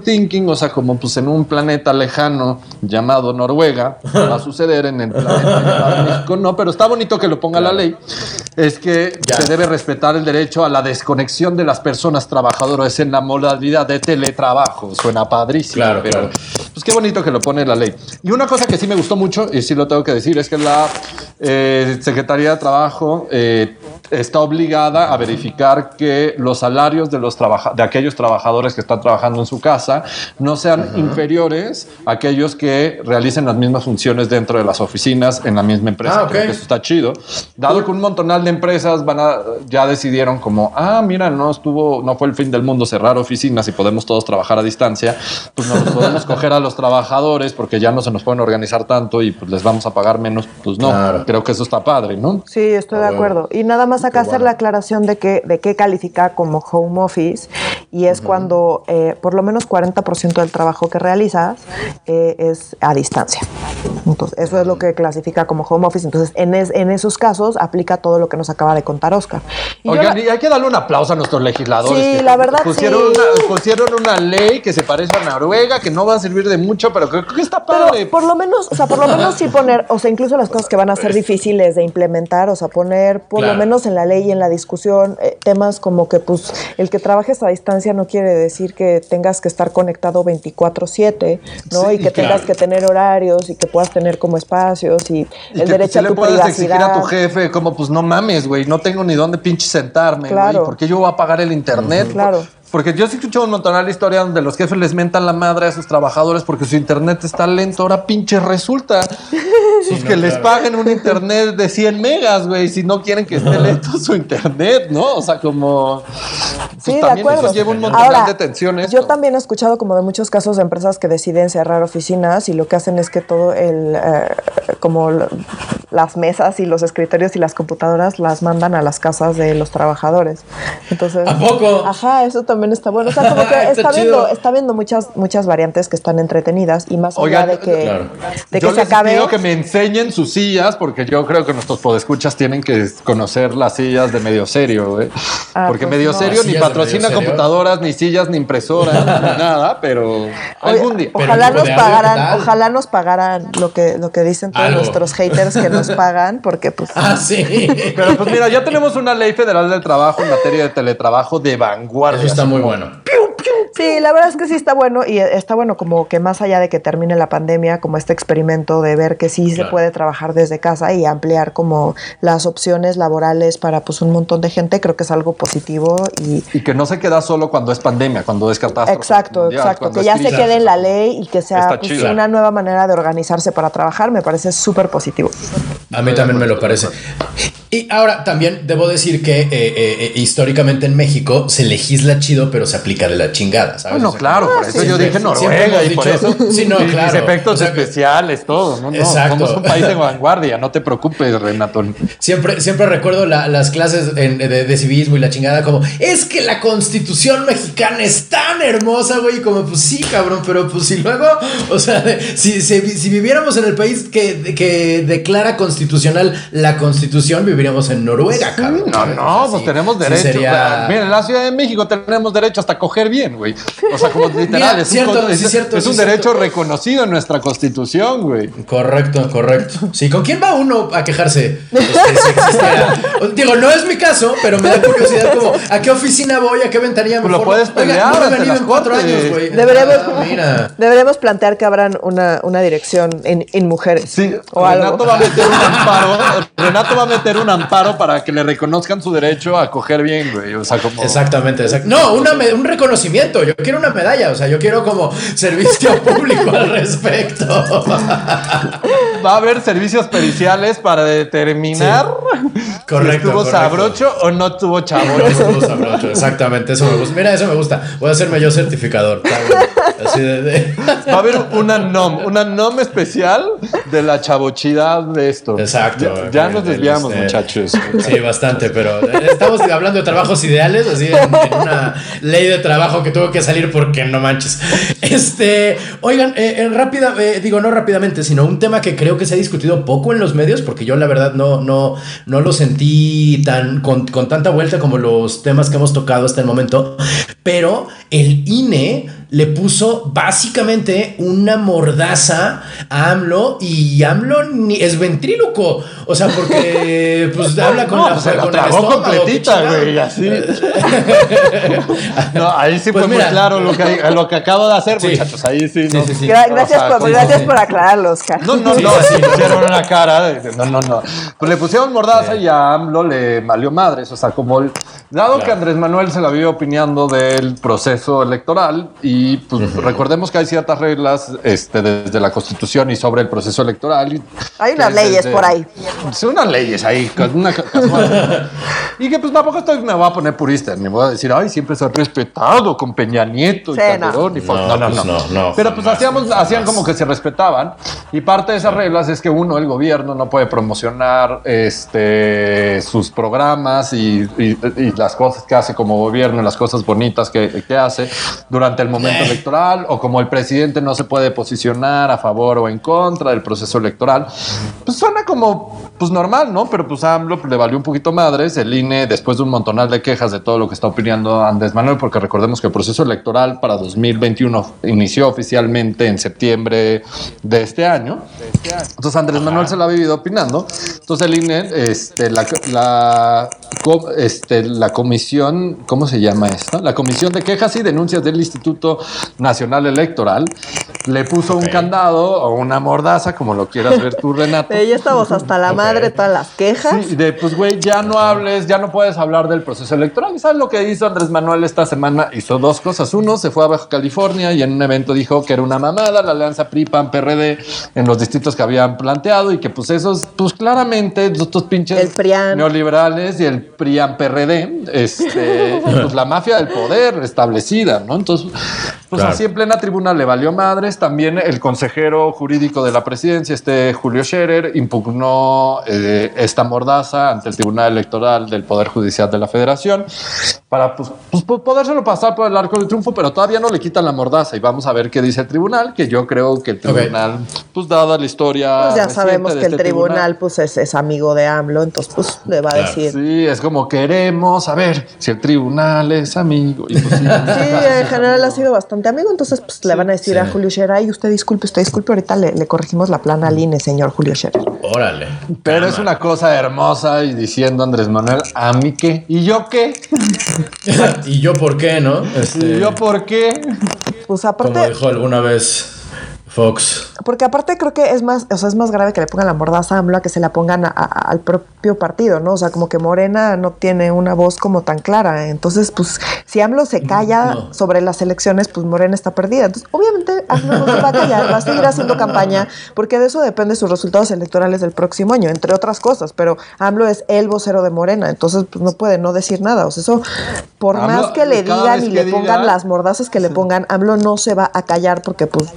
thinking, o sea, como pues en un planeta lejano llamado Noruega, va a suceder en el planeta llamado México, no, pero está bonito que lo ponga la ley, es que se debe respetar el derecho a la desconexión de las personas trabajadoras en la modalidad de teletrabajo. Suena padrísimo, claro, pero pues qué bonito que lo pone la ley. Y una cosa que sí me gustó mucho, y sí lo tengo que decir, es que la eh, Secretaría de Trabajo eh, está obligada a verificar que los salarios de, los de aquellos trabajadores que están trabajando en su casa no sean inferiores a aquellos que realicen las mismas funciones dentro de las oficinas en la misma empresa. Ah, eso está chido. Dado que un montonal de empresas van a, ya decidieron como, ah, mira, no estuvo, no fue el fin del mundo cerrar oficinas y podemos todos trabajar a distancia, pues nos podemos coger a los trabajadores porque ya no se nos pueden organizar tanto y pues les vamos a pagar menos. Pues no, creo que eso está padre, ¿no? Sí, estoy de acuerdo. Y nada más acá hacer la aclaración de que de qué califica como home office y es cuando eh, por lo menos 40% del trabajo que realizas eh, es a distancia. Entonces, eso es lo que clasifica como home office. Entonces, en, en esos casos aplica todo lo que nos acaba de contar Oscar. Y Oigan, y hay que darle un aplauso a nuestros legisladores. Sí, la verdad pusieron, sí. una, pusieron una ley que se parece a Noruega, que no va a servir de mucho, pero creo que está padre. por lo menos, o sea, por lo menos sí poner, o sea, incluso las cosas que van a ser difíciles de implementar, o sea, poner por lo menos en la ley y en la discusión eh, temas como que pues el que trabajes a distancia no quiere decir que tengas que estar conectado 24/7, ¿no? y que tengas que tener horarios y que puedas tener como espacios y, el derecho a tu le puedes exigir a tu jefe como pues no mames, güey, no tengo ni dónde pinche sentarme, güey, porque yo voy a pagar el internet. Claro. Porque yo sí escuchado un montón de historia donde los jefes les mentan la madre a sus trabajadores porque su internet está lento. Ahora pinche resulta. pues que les paguen un internet de 100 megas, güey, si no quieren que esté lento su internet, ¿no? O sea, como... Pues sí, de acuerdo. lleva un montón de tensiones. Yo también he escuchado como de muchos casos de empresas que deciden cerrar oficinas y lo que hacen es que todo el... Eh, como las mesas y los escritorios y las computadoras las mandan a las casas de los trabajadores. Entonces... ¿A poco? Ajá, eso también también está bueno. O sea, como que está, viendo, está viendo muchas, muchas variantes que están entretenidas y más allá de que, de que yo se les acabe. Pido que me enseñen sus sillas, porque yo creo que nuestros podescuchas tienen que conocer las sillas de medio serio, ¿eh? Ah, porque pues medio no. serio ni patrocina serio. computadoras, ni sillas, ni impresoras, ni nada, pero algún día. Pero Ojalá nos de audio, ¿qué pagaran, ojalá nos pagaran lo que, lo que dicen todos Algo. nuestros haters que nos pagan, porque pues Ah, sí. Pero pues mira, ya tenemos una ley federal del trabajo en materia de teletrabajo de vanguardia. Eso está muy bueno. Sí, la verdad es que sí está bueno y está bueno como que más allá de que termine la pandemia, como este experimento de ver que sí se puede trabajar desde casa y ampliar como las opciones laborales para pues un montón de gente, creo que es algo positivo y Y que no se queda solo cuando es pandemia, cuando es catástrofe. exacto, mundial, exacto, que ya se quede en la ley y que sea pues, una nueva manera de organizarse para trabajar, me parece súper positivo. A mí también me lo parece. Y ahora también debo decir que eh, eh, eh, históricamente en México se legisla chido, pero se aplica de la chingada, ¿sabes? Bueno, O sea, claro, por eso yo siempre- dije siempre Noruega y por eso. Sí, no, claro. efectos O sea, que- especiales, todo. No, no, Exacto. Somos un país de vanguardia, no te preocupes, Renato. Siempre, siempre recuerdo la- las clases en- de, de civismo y la chingada como, es que la constitución mexicana es tan hermosa, güey, y como, pues sí, cabrón, pero pues si luego, o sea, si, si, si viviéramos en el país que, que declara constitucional la constitución, viviríamos en Noruega, cabrón. No, no, pues Sí, tenemos sí derecho. sería- O sea, mira, en la Ciudad de México tenemos derecho hasta coger bien, güey. O sea, como literal, Mira, es, cierto, un, es- cierto, es sí, un cierto. derecho reconocido en nuestra constitución, güey. Correcto, correcto. Sí, ¿con quién va uno a quejarse? Este? Digo, no es mi caso, pero me da curiosidad como, ¿a qué oficina voy? ¿A qué ventanilla me Pues lo puedes Oiga, pelear no he ante venido en cuatro cortes. años, güey. Deberíamos, Ah, mira. deberíamos plantear que abran una, una dirección en, en mujeres Sí, o algo. Renato va a meter un amparo. Renato va a meter un amparo para que le reconozcan su derecho a coger bien, güey. O sea, como. Exactamente, exacto. No, una me- un reconocimiento. Yo quiero una medalla. O sea, yo quiero como servicio público al respecto. Va a haber servicios periciales para determinar Correcto. si estuvo correcto. sabrocho o no tuvo chavo. eso me gusta mucho, Exactamente, eso me gusta. Mira, eso me gusta. Voy a hacerme yo certificador. Así de, de- Va a haber una NOM, una NOM especial de la chabochidad de esto. Exacto. Ya, ya nos desviamos, este, muchachos. Sí, bastante, pero estamos hablando de trabajos ideales, así en, en una ley de trabajo que tuvo que salir porque no manches. Este, oigan, eh, eh, rápida, eh, digo no rápidamente, sino un tema que creo que se ha discutido poco en los medios, porque yo la verdad no, no, no lo sentí tan con, con tanta vuelta como los temas que hemos tocado hasta el momento, pero el INE le puso básicamente una mordaza a AMLO y AMLO ni es ventríloco. O sea, porque pues habla con No, la pues se la con el tragó estómago, completita, güey, así. No, ahí sí Pues fue mira. muy claro lo que, lo que acabo de hacer, Sí. muchachos. Ahí sí, Sí, no. sí, gracias, por, gracias por aclararlo, Oscar. No, no, Sí, no, sí, sí. hicieron una cara. de- No, no, no. Pues le pusieron mordaza y a AMLO le valió madres. O sea, como el- dado Claro. que Andrés Manuel se la vio opinando del proceso electoral y pues recordemos que hay ciertas reglas este, desde la Constitución y sobre el proceso electoral. y- Hay unas leyes desde- por ahí. Son unas leyes ahí. Una, y que pues tampoco estoy, me voy a poner purista. Me voy a decir, ay, siempre se ha respetado con Peña Nieto y Sí, no. Calderón y Fox. No, No, no, pues no. no, no, Pero pues jamás, hacíamos, jamás. hacían como que se respetaban. Y parte de esas reglas es que uno, el gobierno, no puede promocionar este, sus programas y, y- y las cosas que hace como gobierno, las cosas bonitas que, que hace durante el momento electoral, o como el presidente no se puede posicionar a favor o en contra del proceso electoral. Pues suena como pues normal, ¿no? Pero pues a AMLO le valió un poquito madres. El INE, después de un montonal de quejas de todo lo que está opinando Andrés Manuel, porque recordemos que el proceso electoral para 2021 inició oficialmente en septiembre de este año. Entonces Andrés Manuel se la ha vivido opinando. Entonces el INE, este, la, la, este, la comisión, ¿cómo se llama esto? La comisión de quejas y denuncias del Instituto Nacional Electoral le puso un candado o una mordaza, como lo quieras ver tú, Renato. Ya estamos hasta la madre, todas las quejas. Sí, de pues, güey, ya no hables, ya no puedes hablar del proceso electoral. ¿Y sabes lo que hizo Andrés Manuel esta semana? Hizo dos cosas. Uno, se fue a Baja California y en un evento dijo que era una mamada la alianza PRI-PAN-PRD en los distritos que habían planteado y que, pues, esos, pues, claramente, estos pinches El neoliberales y el PRIAN-PRD, este, pues, la mafia del poder establecida, ¿no? Entonces, pues, Claro. así en plena tribuna le valió madres. También el consejero jurídico de la presidencia, este Julio Scherer, impugnó eh, esta mordaza ante el Tribunal Electoral del Poder Judicial de la Federación para pues, pues, po- podérselo pasar por el arco del triunfo, pero todavía no le quitan la mordaza. Y vamos a ver qué dice el tribunal, que yo creo que el tribunal, pues dada la historia. Pues ya sabemos que el este tribunal, pues es, es amigo de AMLO, entonces pues le va a decir. Sí, es como queremos saber si el tribunal es amigo. Y pues, sí, Sí, en general ha sido bastante amigo, entonces pues le van a decir sí. a Julio Scherer, ay, usted disculpe, usted disculpe, ahorita le, le corregimos la plana al INE, señor Julio Scherer. Órale. Pero Cama. es una cosa hermosa y diciendo Andrés Manuel, ¿a mí qué? ¿Y yo qué? ¿Y yo por qué, no? Este, ¿Y yo por qué? Pues como aparte, dijo alguna vez Fox. porque aparte creo que es más, o sea, es más grave que le pongan la mordaza a AMLO a que se la pongan a- a- al propio partido, ¿no? O sea, como que Morena no tiene una voz como tan clara. Entonces, pues, si AMLO se calla No. sobre las elecciones, pues Morena está perdida. Entonces, obviamente, AMLO no se va a callar, va a seguir haciendo campaña, porque de eso depende sus resultados electorales del próximo año, entre otras cosas. Pero AMLO es el vocero de Morena, entonces, pues no puede no decir nada. O sea, eso, por AMLO, más que le digan y le pongan diga- las mordazas que le pongan, AMLO no se va a callar porque, pues,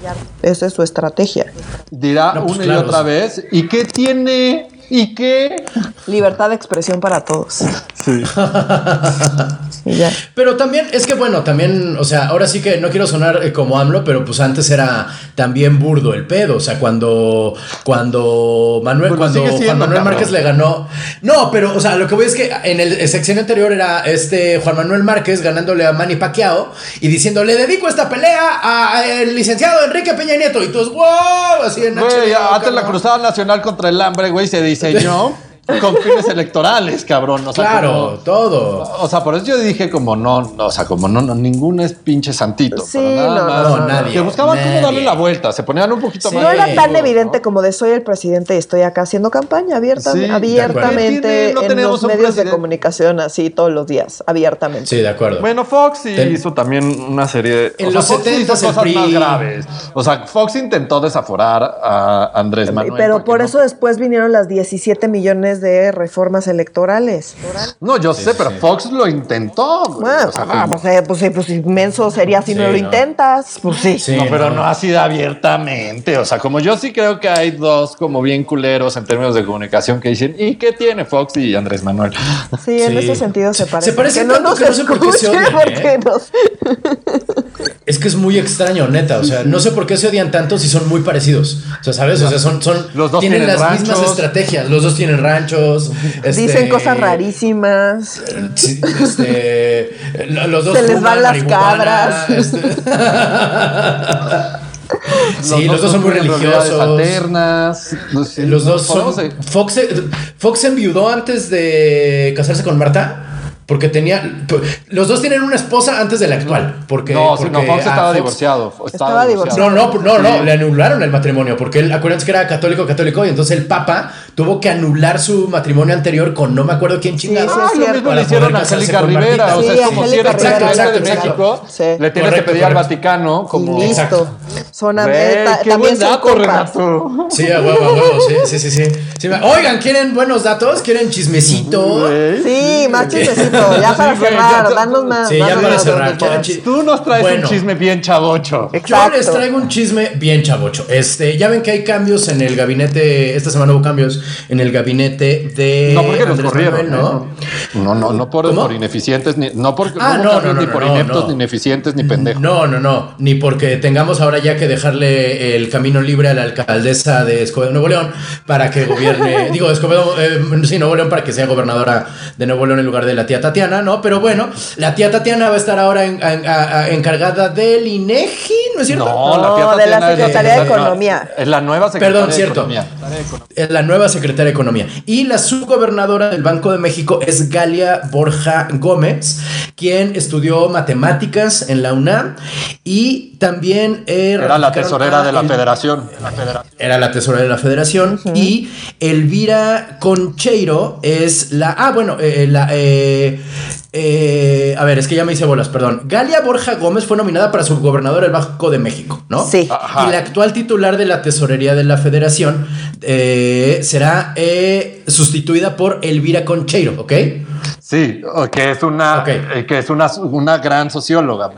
esa es su estrategia. Dirá No, pues, una claro, y otra vez. ¿Y qué tiene? ¿Y qué? Libertad de expresión para todos. Sí. Y ya. Pero también, es que bueno, también, o sea, ahora sí que no quiero sonar eh, como AMLO, pero pues antes era también burdo el pedo. O sea, cuando, cuando Manuel, cuando Juan Manuel cabrón. Márquez le ganó. No, pero, o sea, lo que voy es que en el sección anterior era este Juan Manuel Márquez ganándole a Manny Pacquiao y diciendo, le dedico esta pelea al licenciado Enrique Peña Nieto. Y todos, wow, así en Güey, antes la. Cruzada Nacional contra el Hambre, güey, se diseñó con fines electorales, cabrón. O sea, Claro, como- todo. o sea, por eso yo dije como no, no, o sea, como no, no, ninguno es pinche santito. Sí, pero nada no, más. no, no, nadie, Que buscaban cómo darle la vuelta, se ponían un poquito Sí. más. No era tan ¿no? evidente como de soy el presidente y estoy acá haciendo campaña abierta, Sí, abiertamente ¿Qué tiene? No en tenemos los un medios de comunicación así todos los días, abiertamente. Sí, de acuerdo. Bueno, Fox hizo también una serie de. En o sea, los Fox 70s hizo el cosas más graves. O sea, Fox intentó desaforar a Andrés Manuel. Pero por no- eso después vinieron las 17 millones de reformas electorales. No, yo sé, pero Fox lo intentó. Bueno, O sea, ah, pues, eh, pues, sí, pues inmenso sería si no lo intentas. Pues sí. Sí, no, pero no así de abiertamente. O sea, como yo sí creo que hay dos como bien culeros en términos de comunicación que dicen, ¿y qué tiene Fox y Andrés Manuel? Sí, en Sí. ese sentido se parece. Se parecen que no nos que no sé por qué se odian, porque ¿eh? nos- Es que es muy extraño, neta. O sea, no sé por qué se odian tanto si son muy parecidos. O sea, ¿sabes? O sea, son, son Los dos tienen, tienen las mismas estrategias. Los dos tienen ranchos. Dicen este, cosas rarísimas. Este, lo- los dos Se les van las cabras. este. sí, los, dos son muy religiosos. Sé, Los no dos son. Fox, se- Fox se enviudó antes de casarse con Marta. Porque tenía. Los dos tienen una esposa antes de la actual. Porque, No, sí, porque no, Fox estaba divorciado. Estaba No, no, no, no, le anularon el matrimonio porque él, acuérdense que era católico, católico, y entonces el Papa tuvo que anular su matrimonio anterior con no me acuerdo quién chingado. sí, Ah, es lo mismo para le hicieron a Angélica con Rivera. O sea, Sí, es como si eres Rivera, presidente de exacto, México, exacto. le tienes Correcto, que pedir al. Vaticano como. Listo. Exacto. Son ta- qué también buen dato. Renato. Sí, a huevo, a huevo, sí, sí, sí, sí. Sí, me- Oigan, ¿quieren buenos datos? ¿Quieren chismecito? Sí, más chismecito. Ya para cerrar, danos más. Sí, ya para cerrar. danos ¿quieren más. chi- Tú nos traes Bueno. un chisme bien chavocho. Yo Exacto. les traigo un chisme bien chavocho. Este, ya ven que hay cambios en el gabinete. Esta semana hubo cambios en el gabinete de. No porque los Andrés corrieron, Manuel, ¿no? No, no, no por, ineficientes, ni, no por, Ah, no, cambios no, ni no, por no, ineptos, no. ni ineficientes, ni pendejos. No, no, no. Ni porque tengamos ahora ya que dejarle el camino libre a la alcaldesa de Escobedo, Nuevo León, para que gobierne. digo, Escobedo, eh, sí, Nuevo León, para que sea gobernadora de Nuevo León en lugar de la tía Tatiana, ¿no? Pero bueno, la tía Tatiana va a estar ahora en- en- a- a- encargada del INEGI, ¿no es cierto? No, la de la Secretaría de Economía. Es la nueva secretaria Perdón, de cierto. Economía. Es la nueva secretaria de Economía. Y la subgobernadora del Banco de México es Galia Borja Gómez, quien estudió matemáticas en la UNAM y también eh, Era la tesorera a de la el- federación. Era la tesorera de la federación. Y Elvira Concheiro es la. Ah, bueno, eh, la. eh, eh, a ver, es que ya me hice bolas, perdón. Galia Borja Gómez fue nominada para subgobernadora del Banco de México, ¿no? Sí. Ajá. Y la actual titular de la tesorería de la federación eh, será eh, sustituida por Elvira Concheiro, ¿ok? Sí, que es una, eh, que es una, una gran socióloga.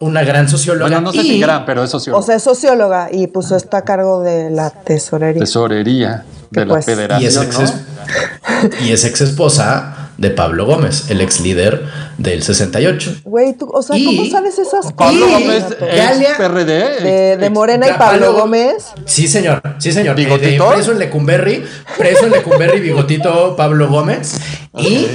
Una gran socióloga. Bueno, no sé y- si gran, pero es socióloga. O sea, es socióloga y puso está a cargo de la tesorería. Tesorería de la pues- y es, federación, ex, ¿no? y es ex esposa de Pablo Gómez, el ex líder del 68. Güey, tú, o sea, Y- ¿cómo sabes esas Pablo cosas? Gómez, Renato? ex Galia- PRD. de, de ex- Morena y Pablo Pablo- Gómez. Sí, señor. Sí, señor. Eh, de- ¿Bigotito? preso en Lecumberri. Preso en Lecumberri, bigotito Pablo Gómez. Y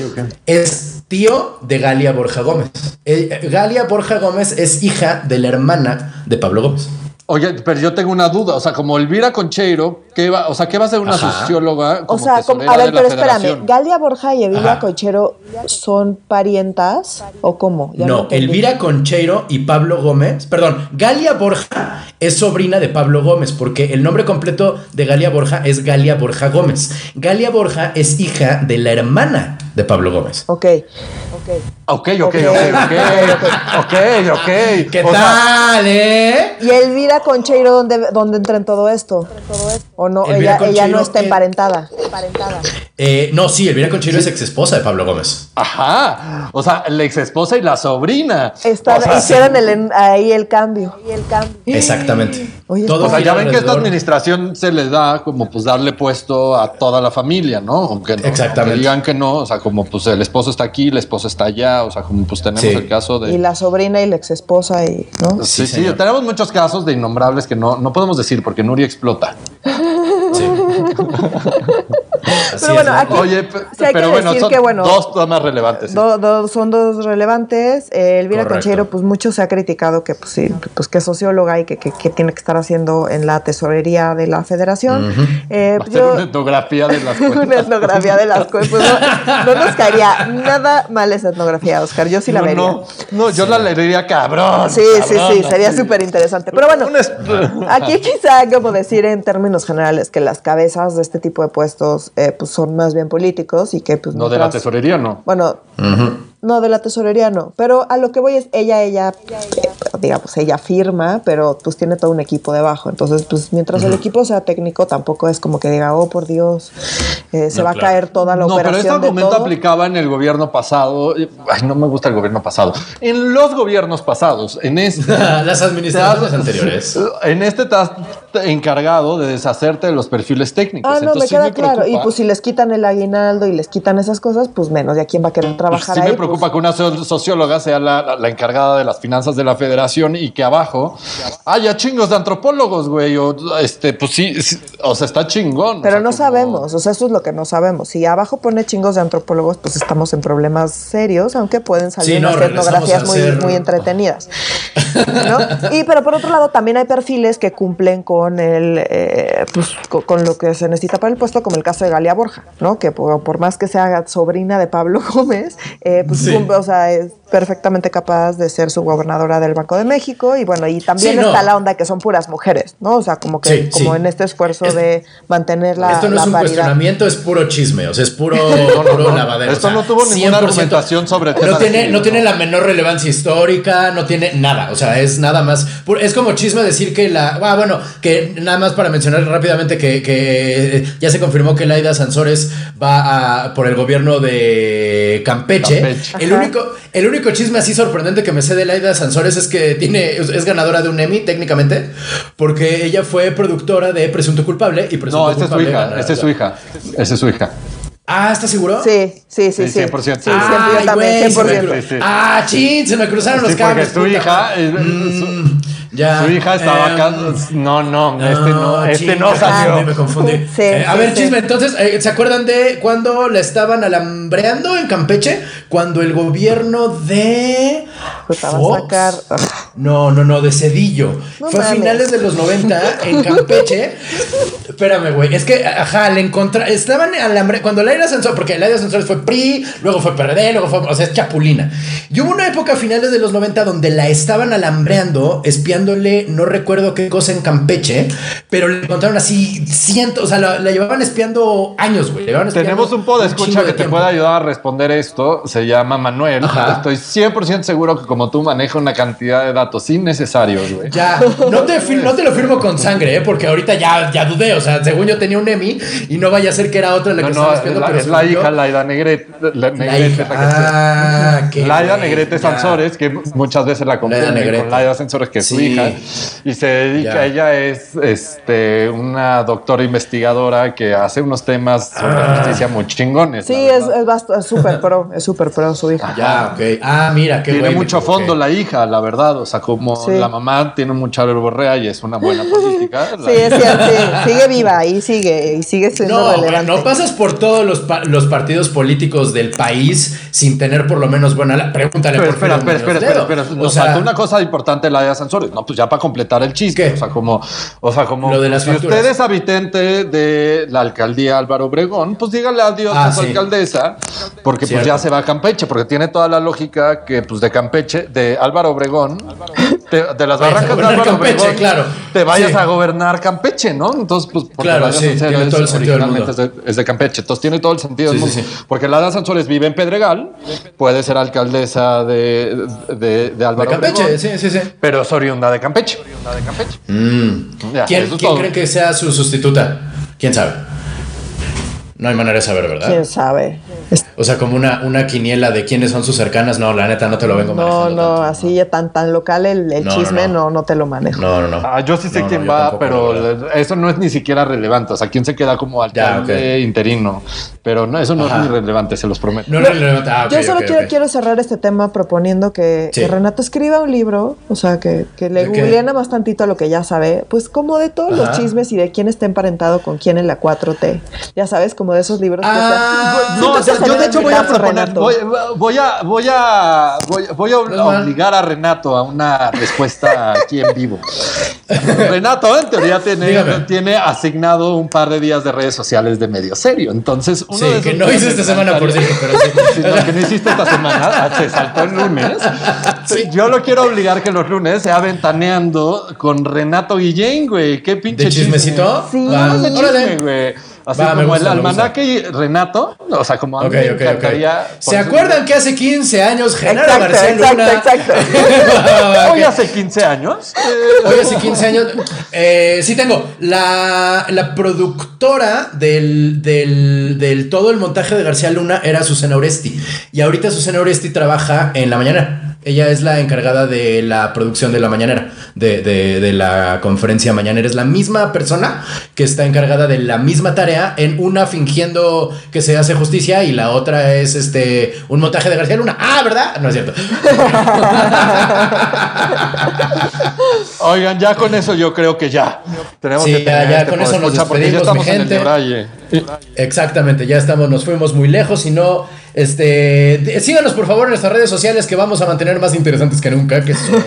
es tío de Galia Borja Gómez. Eh, Galia Borja Gómez es hija de la hermana de Pablo Gómez. Oye, pero yo tengo una duda. O sea, como Elvira Concheiro, ¿qué va, o sea, ¿qué va a ser una Ajá. socióloga? O Como sea, como- a ver, de la pero espérame, federación? ¿Galia Borja y Elvira Ajá. Conchero son parientas o cómo? Ya no. Elvira Concheiro y Pablo Gómez, perdón, Galia Borja es sobrina de Pablo Gómez, porque el nombre completo de Galia Borja es Galia Borja Gómez. Galia Borja es hija de la hermana de Pablo Gómez. Ok, ok. Ok, ok, ok, Ok. ok, ok, ok. ¿Qué O sea, tal, eh? ¿Y Elvira Concheiro dónde, dónde entra en todo esto? ¿O no? Elvira Ella, ella no está es- emparentada. Eh, no, sí, Elvira Concheiro es ex esposa de Pablo Gómez. Ajá. O sea, la ex esposa y la sobrina. Está, o sea, hicieron el en- ahí el cambio. Exactamente. Oye, Todo O sea, ya ven que esta administración se le da como pues darle puesto a toda la familia, ¿no? Aunque, no, Exactamente. aunque digan que no, o sea, como pues el esposo está aquí, la esposa está allá, o sea, como pues tenemos Sí. el caso de... Y la sobrina y la ex esposa y, ¿no? Sí, Sí, tenemos muchos casos de innombrables que no, no podemos decir porque Nuria explota. Sí. Así Pero bueno, aquí- Oye, sí hay que pero bueno, decir son que, bueno, dos temas relevantes. sí. Do- do- son dos relevantes. Eh, Elvira Correcto. Concheiro, pues mucho se ha criticado que, pues, sí, pues, que es socióloga y que, que- que tiene que estar haciendo en la tesorería de la federación. Yo- una etnografía de las una cuentas. etnografía de las cosas. Pues no, no nos caería nada mal esa etnografía, Oscar. Yo sí la no, vería. no, no, yo la leería cabrón. Sí, sí, cabrón, sí, sería súper interesante. Pero bueno, aquí quizá como decir en términos generales que las cabezas de este tipo de puestos eh, pues son más bien políticos y que pues No, de la tesorería, no. Bueno, no, de la tesorería no. Pero a lo que voy es ella, ella, eh, digamos, ella firma, pero pues tiene todo un equipo debajo. Entonces, pues mientras el equipo sea técnico, tampoco es como que diga, oh, por Dios, eh, se No, va claro. a caer toda la No, pero operación este de argumento todo. aplicaba en el gobierno pasado. Ay, no me gusta el gobierno pasado. En los gobiernos pasados, en este. Las administraciones anteriores. En este encargado de deshacerte de los perfiles técnicos. Ah, no, me sí queda claro. Y preocupa- pues si les quitan el aguinaldo y les quitan esas cosas, pues menos. ¿Y a quién va a querer Pues trabajar sí ahí? me preocupa Pues, que una so- socióloga sea la, la- la encargada de las finanzas de la federación y que abajo haya chingos de antropólogos, güey. O, este, pues sí, sí, o sea, está chingón. o pero sea, no como- sabemos, o sea, eso es lo que no sabemos. Si abajo pone chingos de antropólogos, pues estamos en problemas serios, aunque pueden salir Sí, no, unas etnografías muy, entretenidas. ¿no? Y pero por otro lado, también hay perfiles que cumplen con el eh, pues, co- con, lo que se necesita para el puesto, como el caso de Galia Borja, ¿no? Que por, por más que sea sobrina de Pablo Gómez, eh, pues Sí. cumple, o sea, es perfectamente capaz de ser su gobernadora del Banco de México. Y bueno, y también Sí, no. está la onda que son puras mujeres, ¿no? O sea, como que Sí, como sí. en este esfuerzo Es- de mantener la, Esto no la es un paridad. cuestionamiento, es puro chisme, o sea, es puro, puro lavadero. Esto o sea, no tuvo ninguna 100%. argumentación sobre no temas tiene, no ¿no? tiene la menor relevancia histórica, no tiene nada, o sea, es nada más. Es como chisme decir que la. Ah, bueno, que nada más para mencionar rápidamente que, que ya se confirmó que Laida Sansores va a, por el gobierno de Campeche. Campeche. El, único, el único chisme así sorprendente que me sé de Laida Sansores es que tiene, es, ganadora de un Emmy técnicamente, porque ella fue productora de Presunto Culpable y Presunto No, esta es su Culpable hija. gana- Esta es su hija. Esa es su hija. Ah, ¿estás seguro? Sí, sí, sí, Sí, sí. 100%. Sí, yo Ay, también, güey, se me 100%. cru- Sí, sí. Ah, chin, se me cruzaron los Sí, porque cables. su puta hija, madre. eh, Mm, ya. Su hija estaba Em, acá. No, no, este no, este no salió. Me confundí. Sí, Eh, a sí, ver, sí. chisme, entonces, eh, ¿se acuerdan de cuando la estaban alambreando en Campeche? Cuando el gobierno de. Pues Fox? sacar. No, no, no, de Cedillo. No Fue a finales de los 90 en Campeche. Espérame, güey. Es que, ajá, le encontraron. Estaban alambre. Cuando Laida Sansores, porque Laida Sansores fue PRI, luego fue PRD, luego fue. O sea, es chapulina. Y hubo una época a finales de los 90 donde la estaban alambreando, no recuerdo qué cosa en Campeche, pero le encontraron así cientos. O sea, la, la llevaban espiando años, güey. la Tenemos un poco de chingo escucha que te tiempo. pueda ayudar a responder esto. Se llama Manuel. Ajá. Estoy 100% seguro que como tú maneja una cantidad de datos innecesarios, güey. Ya, no te, fir- no te lo firmo con sangre, ¿eh? porque ahorita ya, ya dudé. O sea, según yo tenía un Emmy y no vaya a ser que era otra la No, que no, estaba es espiando, la, pero es la yo- hija, Laida Negrete. La, La Negrete la que- Ah, qué Laida Negrete. Sansores, que muchas veces la confunden con Laida Sansores, que es Sí. Hija, y se dedica, Ya. ella es este, una doctora investigadora que hace unos temas sobre Ah. justicia muy chingones. Sí, es súper pro, es súper pro su hija. Ya, ok. Ah, mira, qué Tiene güey, mucho fondo la hija, la verdad. O sea, como Sí. la mamá tiene mucha verborrea y es una buena política. Sí, es cierto, sí, sigue viva y sigue, y sigue siendo No, relevante. no pasas por todos los, pa- los partidos políticos del país sin tener por lo menos buena. la- Pregúntale Pero por espera, espera, espera, espera, espera. O Nos sea, falta una cosa importante la de Sansores. No, pues ya para completar el chiste. ¿Qué? O sea, como, o sea, como Lo de las si facturas. usted es habitante de la alcaldía Álvaro Obregón, pues dígale adiós Ah, a su sí. alcaldesa, porque Cierto. pues ya se va a Campeche, porque tiene toda la lógica que pues de Campeche, de Álvaro Obregón, de, de las barrancas de Álvaro Campeche, Obregón, claro. te vayas Sí. a gobernar Campeche, ¿no? Entonces, pues porque Claro, Laida sí, Sansores tiene todo el sentido del originalmente mundo. es de, es de Campeche, entonces tiene todo el sentido del mundo. Porque Laida Sansores vive en Pedregal, puede ser alcaldesa de, de, de Álvaro De Campeche, Obregón, sí, sí, sí. pero es oriunda de Campeche. Mm. Ya, ¿Quién, creen que sea su sustituta? ¿Quién sabe? No hay manera de saber, ¿verdad? ¿Quién sabe? O sea, como una, una quiniela de quiénes son sus cercanas. No, la neta no te lo vengo No, manejando. no, tanto. así ya tan, tan local el, el No, no, chisme, no. no, no te lo manejo. No, no, no. Ah, yo sí sé No, no, quién va, pero eso no es ni siquiera relevante. O sea, quién se queda como alcalde interino. Pero no, eso no Ajá. es ni relevante, se los prometo. No, no, no, no, ah, Yo solo quiero, quiero cerrar este tema proponiendo que, Sí. que Renato escriba un libro, o sea, que, que le ¿De qué? googleen nada más tantito a lo que ya sabe, pues como de todos los chismes y de quién está emparentado con quién en la 4T. Ya sabes, como de esos libros que Ah, se- No, o sea, que se yo de hecho voy a proponer, voy, voy a, voy a, voy, voy a obligar a Renato a una respuesta aquí en vivo. Renato, en teoría, tiene, tiene asignado un par de días de redes sociales de medio serio. Entonces, uno Sí, de que no hice esta semana, por cierto, pero sí. Sí, no, que no hiciste esta semana, ah, se saltó el lunes. Sí. Yo lo quiero obligar que los lunes sea ventaneando con Renato Guillén, güey. Qué pinche ¿De chismecito? Sí. Va, Chisme, órale. güey. Así Va, como gusta, el almanaque y Renato. O sea, como a mí me ok, ok. encantaría. ¿Se por eso- acuerdan que hace 15 años Genaro Exacto, García exacto, Luna? exacto. Hoy hace 15 años. Hoy hace 15 años. Eh, sí tengo. La, la productora del, del, del todo el montaje de García Luna era Susana Oresti. Y ahorita Susana Oresti trabaja en La Mañanera. Ella es la encargada de la producción de La Mañanera, de, de- de la conferencia mañanera. Es la misma persona que está encargada de la misma tarea en una fingiendo que se hace justicia y la otra es este un montaje de García Luna. Ah, ¿verdad? No es cierto. Oigan, ya con eso yo creo que ya. Tenemos Sí, que ya, terminar ya, este con eso nos ya despedimos, estamos mi en el gente. Exactamente, ya estamos, nos fuimos muy lejos y no, este, síganos por favor en nuestras redes sociales que vamos a mantener más interesantes que nunca, que son-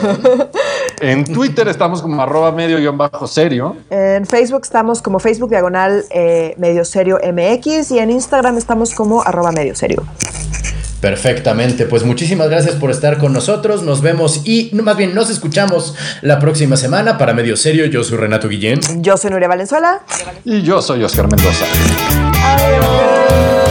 En Twitter estamos como arroba medio guion bajo serio. En Facebook estamos como Facebook Diagonal eh, Medio Serio MX y en Instagram estamos como arroba medio serio. perfectamente. Pues muchísimas gracias por estar con nosotros, nos vemos y no, más bien nos escuchamos la próxima semana para Medio Serio. Yo soy Renato Guillén. Yo soy Nuria Valenzuela. Y yo soy Oscar Mendoza. Adiós.